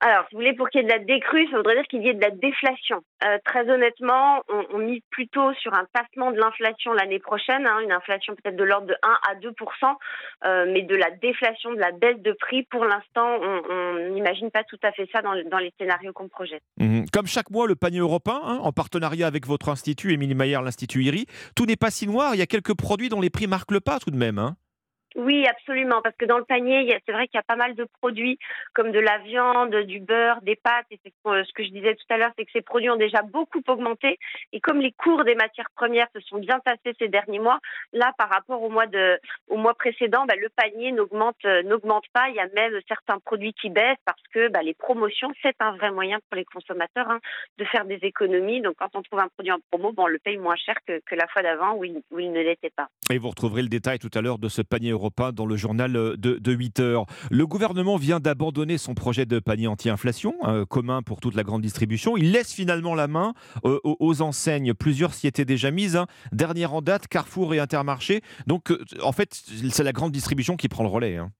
Alors, si vous voulez, pour qu'il y ait de la décrue, ça voudrait dire qu'il y ait de la déflation. Euh, très honnêtement, on, mise plutôt sur un tassement de l'inflation l'année prochaine, hein, une inflation peut-être de l'ordre de 1 à 2% euh, mais de la déflation, de la baisse de prix, pour l'instant, on n'imagine pas tout à fait ça dans les scénarios qu'on projette. Mhm. Comme chaque mois, le panier européen, hein, en partenariat avec votre institut, Émilie Maillard, l'Institut IRI, tout n'est pas si noir. Il y a quelques produits dont les prix marquent le pas tout de même. hein. Oui, absolument, parce que dans le panier, c'est vrai qu'il y a pas mal de produits comme de la viande, du beurre, des pâtes. Et ce que je disais tout à l'heure, c'est que ces produits ont déjà beaucoup augmenté. Et comme les cours des matières premières se sont bien tassés ces derniers mois, là, par rapport au mois au mois précédent, bah, le panier n'augmente, euh, n'augmente pas. Il y a même certains produits qui baissent parce que bah, les promotions, c'est un vrai moyen pour les consommateurs hein, de faire des économies. Donc, quand on trouve un produit en promo, on le paye moins cher que, que la fois d'avant où il, où il ne l'était pas. Et vous retrouverez le détail tout à l'heure de ce panier européen dans le journal euh, de, de 8 heures. Le gouvernement vient d'abandonner son projet de panier anti-inflation, euh, commun pour toute la grande distribution. Il laisse finalement la main euh, aux, enseignes. Plusieurs s'y étaient déjà mises. hein. Dernière en date, Carrefour et Intermarché. Donc, en fait, c'est la grande distribution qui prend le relais. hein.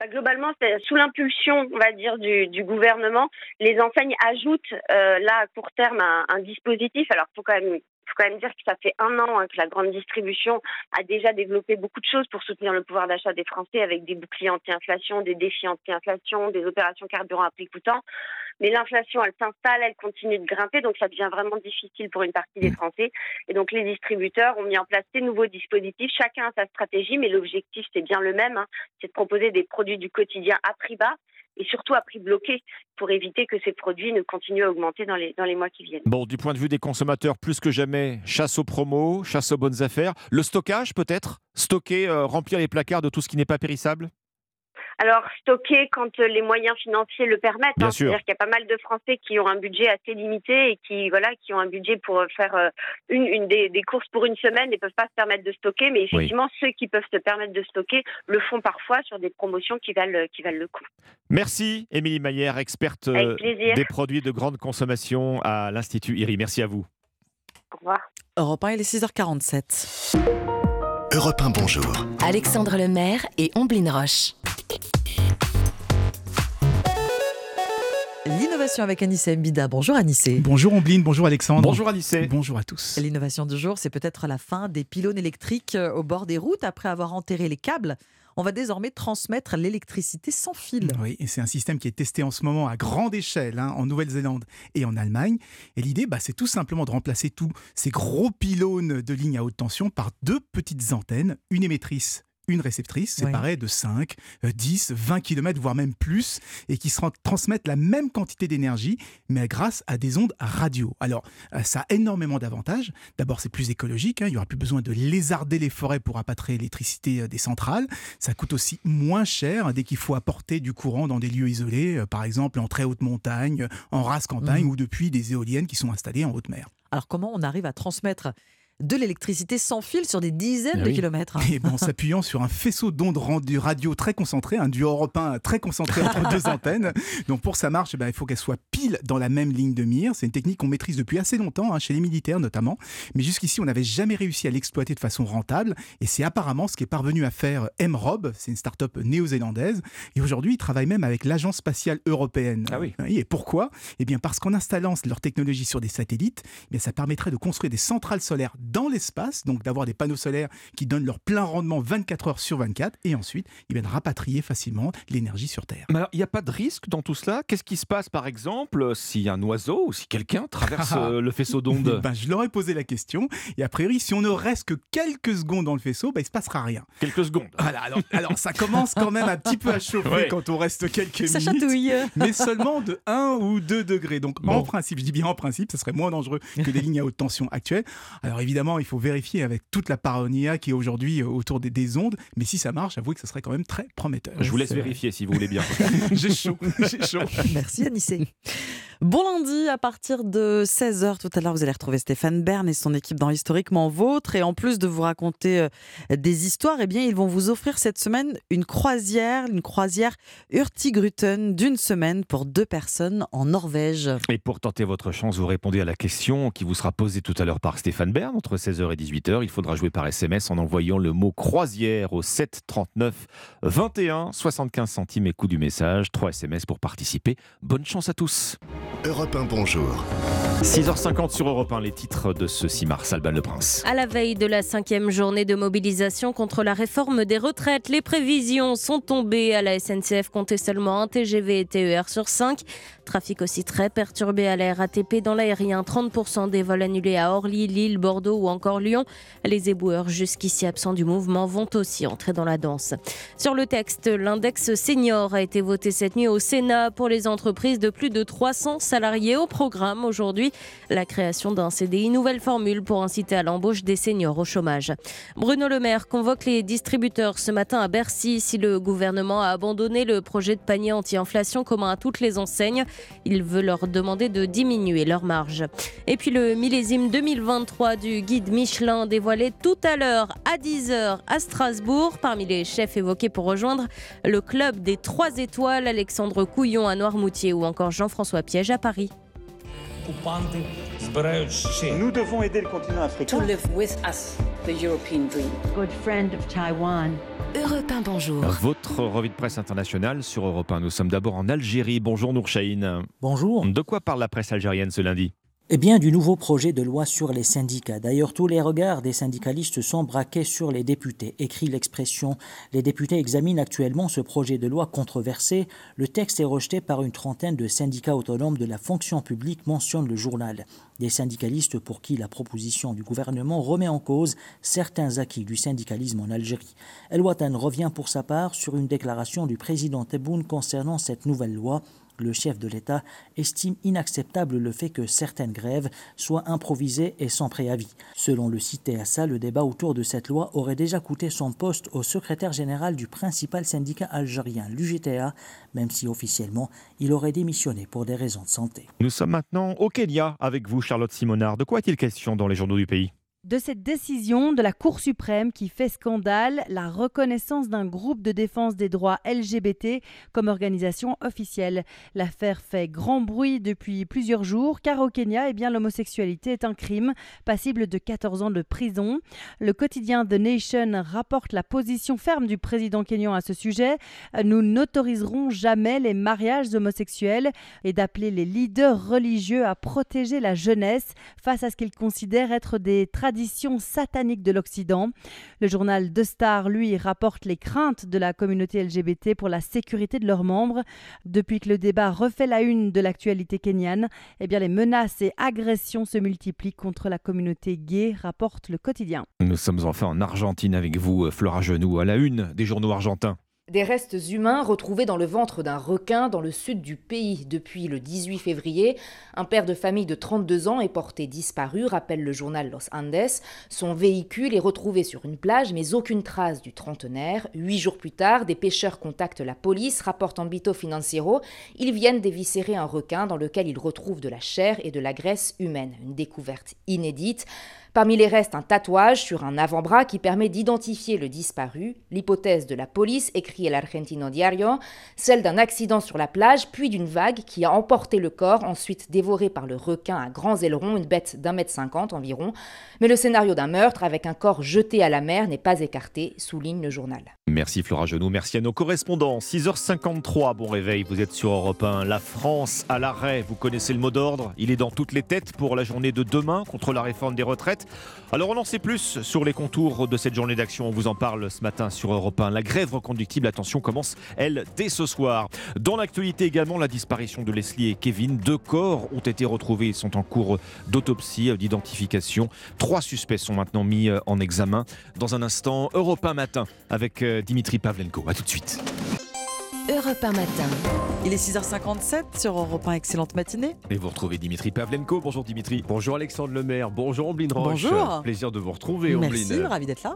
Bah, Globalement, sous l'impulsion, on va dire, du, gouvernement, les enseignes ajoutent là à court terme un, un dispositif. Alors, faut quand même faut quand même dire que ça fait un an hein, que la grande distribution a déjà développé beaucoup de choses pour soutenir le pouvoir d'achat des Français avec des boucliers anti-inflation, des défis anti-inflation, des opérations carburant à prix coûtant. Mais l'inflation, elle s'installe, elle continue de grimper, donc ça devient vraiment difficile pour une partie des Français. Et donc les distributeurs ont mis en place ces nouveaux dispositifs. Chacun a sa stratégie, mais l'objectif c'est bien le même, hein. c'est de proposer des produits du quotidien à prix bas et surtout à prix bloqué pour éviter que ces produits ne continuent à augmenter dans les, dans les mois qui viennent. Bon, du point de vue des consommateurs, plus que jamais, chasse aux promos, chasse aux bonnes affaires. Le stockage peut-être? Stocker, euh, remplir les placards de tout ce qui n'est pas périssable? Alors, stocker quand euh, les moyens financiers le permettent. Bien hein. sûr. C'est-à-dire qu'il y a pas mal de Français qui ont un budget assez limité et qui, voilà, qui ont un budget pour euh, faire euh, une, une des, des courses pour une semaine et peuvent pas se permettre de stocker. Mais effectivement, ceux qui peuvent se permettre de stocker le font parfois sur des promotions qui valent, qui valent le coup. Merci, Émilie Maillère, experte des produits de grande consommation à l'Institut IRI. Merci à vous. Au revoir. Europe 1, il est 6h47. Europe 1, bonjour. Alexandre Lemaire et Omblin Roche. L'innovation avec Anissé Mbida. Bonjour Anissé. Bonjour Ombline, bonjour Alexandre. Bonjour Anissé. Bonjour à tous. L'innovation du jour, c'est peut-être la fin des pylônes électriques euh, au bord des routes. Après avoir enterré les câbles, on va désormais transmettre l'électricité sans fil. Oui, et c'est un système qui est testé en ce moment à grande échelle hein, en Nouvelle-Zélande et en Allemagne. Et l'idée, bah, c'est tout simplement de remplacer tous ces gros pylônes de lignes à haute tension par deux petites antennes, une émettrice une réceptrice séparée de 5, euh, 10, 20 km, voire même plus, et qui se transmettent la même quantité d'énergie, mais grâce à des ondes radio. Alors, euh, ça a énormément d'avantages. D'abord, c'est plus écologique, hein, il n'y aura plus besoin de lézarder les forêts pour appâtrer l'électricité euh, des centrales. Ça coûte aussi moins cher hein, dès qu'il faut apporter du courant dans des lieux isolés, euh, par exemple en très haute montagne, en rase campagne, Mhm. ou depuis des éoliennes qui sont installées en haute mer. Alors comment on arrive à transmettre de l'électricité sans fil sur des dizaines Ah de kilomètres Et ben, en s'appuyant sur un faisceau d'ondes rendu- radio très concentré, un duo européen très concentré entre deux antennes. Donc pour que ça marche, eh ben, il faut qu'elle soit pile dans la même ligne de mire. C'est une technique qu'on maîtrise depuis assez longtemps, hein, chez les militaires notamment. Mais jusqu'ici, on n'avait jamais réussi à l'exploiter de façon rentable. Et c'est apparemment ce qu'est parvenu à faire MROB, c'est une start-up néo-zélandaise. Et aujourd'hui, ils travaillent même avec l'Agence spatiale européenne. Ah oui. Et pourquoi? Eh bien parce qu'en installant leur technologie sur des satellites, eh bien ça permettrait de construire des centrales solaires dans l'espace, donc d'avoir des panneaux solaires qui donnent leur plein rendement 24 heures sur 24, et ensuite eh bien, de rapatrier facilement l'énergie sur Terre. Mais alors, il n'y a pas de risque dans tout cela? Qu'est-ce qui se passe, par exemple, si un oiseau ou si quelqu'un traverse euh, le faisceau d'ondes? Ben, je leur ai posé la question, et a priori, si on ne reste que quelques secondes dans le faisceau, ben, il ne se passera rien. Quelques secondes. Voilà, alors, alors ça commence quand même un petit peu à chauffer Ouais. quand on reste quelques Ça minutes. chatouille. Mais seulement de 1 ou 2 degrés. Donc en principe, je dis bien en principe, ça serait moins dangereux que des lignes à haute tension actuelles. Alors évidemment, il faut vérifier avec toute la paranoïa qui est aujourd'hui euh, autour des, des ondes. Mais si ça marche, avouez que ça serait quand même très prometteur. Je vous laisse vérifier si vous voulez bien. J'ai chaud, j'ai chaud. Merci Anissé. Bon lundi, à partir de 16h tout à l'heure, vous allez retrouver Stéphane Bern et son équipe dans Historiquement Vôtre. Et en plus de vous raconter euh, des histoires, eh bien, ils vont vous offrir cette semaine une croisière, une croisière Hurtigruten d'une semaine pour deux personnes en Norvège. Et pour tenter votre chance, vous répondez à la question qui vous sera posée tout à l'heure par Stéphane Bern entre 16h et 18h. Il faudra jouer par SMS en envoyant le mot croisière au 7 39 21 75 centimes et coût du message. 3 SMS pour participer. Bonne chance à tous. Europe 1, bonjour. 6h50 sur Europe 1, les titres de ce 6 mars. Alban Le Prince. À la veille de la cinquième journée de mobilisation contre la réforme des retraites, les prévisions sont tombées. À la SNCF, comptez seulement un TGV et TER sur 5. Trafic aussi très perturbé à la RATP dans l'aérien. 30% des vols annulés à Orly, Lille, Bordeaux ou encore Lyon. Les éboueurs jusqu'ici absents du mouvement vont aussi entrer dans la danse. Sur le texte, l'index senior a été voté cette nuit au Sénat pour les entreprises de plus de 300 salariés. Au programme aujourd'hui, la création d'un CDI, nouvelle formule pour inciter à l'embauche des seniors au chômage. Bruno Le Maire convoque les distributeurs ce matin à Bercy si le gouvernement a abandonné le projet de panier anti-inflation commun à toutes les enseignes. Il veut leur demander de diminuer leur marge. Et puis le millésime 2023 du guide Michelin dévoilé tout à l'heure à 10h à Strasbourg. Parmi les chefs évoqués pour rejoindre le club des 3 étoiles, Alexandre Couillon à Noirmoutier ou encore Jean-François Piège à Paris. Nous devons aider le continent africain. to live with us the European dream. Good friend of Taiwan. Europe 1, bonjour. Votre revue de presse internationale sur Europe 1. Nous sommes d'abord en Algérie. Bonjour Nour Chahine. Bonjour. De quoi parle la presse algérienne ce lundi? Eh bien, du nouveau projet de loi sur les syndicats. D'ailleurs, tous les regards des syndicalistes sont braqués sur les députés. Écrit l'expression. Les députés examinent actuellement ce projet de loi controversé. Le texte est rejeté par une trentaine de syndicats autonomes de la fonction publique, mentionne le journal. Des syndicalistes pour qui la proposition du gouvernement remet en cause certains acquis du syndicalisme en Algérie. El Watan revient pour sa part sur une déclaration du président Tebboune concernant cette nouvelle loi le chef de l'État estime inacceptable le fait que certaines grèves soient improvisées et sans préavis. Selon le CITESA, le débat autour de cette loi aurait déjà coûté son poste au secrétaire général du principal syndicat algérien, l'UGTA, même si officiellement il aurait démissionné pour des raisons de santé. Nous sommes maintenant au Kenya avec vous, Charlotte Simonard. De quoi est-il question dans les journaux du pays? De cette décision de la Cour suprême qui fait scandale, la reconnaissance d'un groupe de défense des droits LGBT comme organisation officielle. L'affaire fait grand bruit depuis plusieurs jours car au Kenya, eh bien, l'homosexualité est un crime passible de 14 ans de prison. Le quotidien The Nation rapporte la position ferme du président kenyan à ce sujet. Nous n'autoriserons jamais les mariages homosexuels et d'appeler les leaders religieux à protéger la jeunesse face à ce qu'ils considèrent être des traditions tradition satanique de l'Occident. Le journal The Star, lui, rapporte les craintes de la communauté LGBT pour la sécurité de leurs membres. Depuis que le débat refait la une de l'actualité kenyane, eh bien les menaces et agressions se multiplient contre la communauté gay, rapporte le quotidien. Nous sommes enfin en Argentine avec vous, Flora Genoux, à la une des journaux argentins. Des restes humains retrouvés dans le ventre d'un requin dans le sud du pays depuis le 18 février. Un père de famille de 32 ans est porté disparu, rappelle le journal Los Andes. Son véhicule est retrouvé sur une plage, mais aucune trace du trentenaire. Huit jours plus tard, des pêcheurs contactent la police, rapporte Ambito Financiero. Ils viennent d'éviscérer un requin dans lequel ils retrouvent de la chair et de la graisse humaine. Une découverte inédite. Parmi les restes, un tatouage sur un avant-bras qui permet d'identifier le disparu. L'hypothèse de la police, écrit l'Argentino Diario, celle d'un accident sur la plage, puis d'une vague qui a emporté le corps, ensuite dévoré par le requin à grands ailerons, une bête d'un mètre cinquante environ. Mais le scénario d'un meurtre avec un corps jeté à la mer n'est pas écarté, souligne le journal. Merci Flora Genoux, merci à nos correspondants. 6h53, bon réveil, vous êtes sur Europe 1. La France à l'arrêt, vous connaissez le mot d'ordre, il est dans toutes les têtes pour la journée de demain contre la réforme des retraites. Alors on en sait plus sur les contours de cette journée d'action, on vous en parle ce matin sur Europe 1. La grève reconductible, attention, commence elle dès ce soir. Dans l'actualité également, la disparition de Leslie et Kevin. Deux corps ont été retrouvés, ils sont en cours d'autopsie, d'identification. Trois suspects sont maintenant mis en examen. Dans un instant, Europe 1 matin avec Dimitri Pavlenko. A tout de suite. Europe 1 matin. Il est 6h57 sur Europe 1, excellente matinée. Et vous retrouvez Dimitri Pavlenko. Bonjour Dimitri. Bonjour Alexandre Lemaire. Bonjour Ambline Roche. Bonjour. Plaisir de vous retrouver Ambline. Merci, ravi d'être là.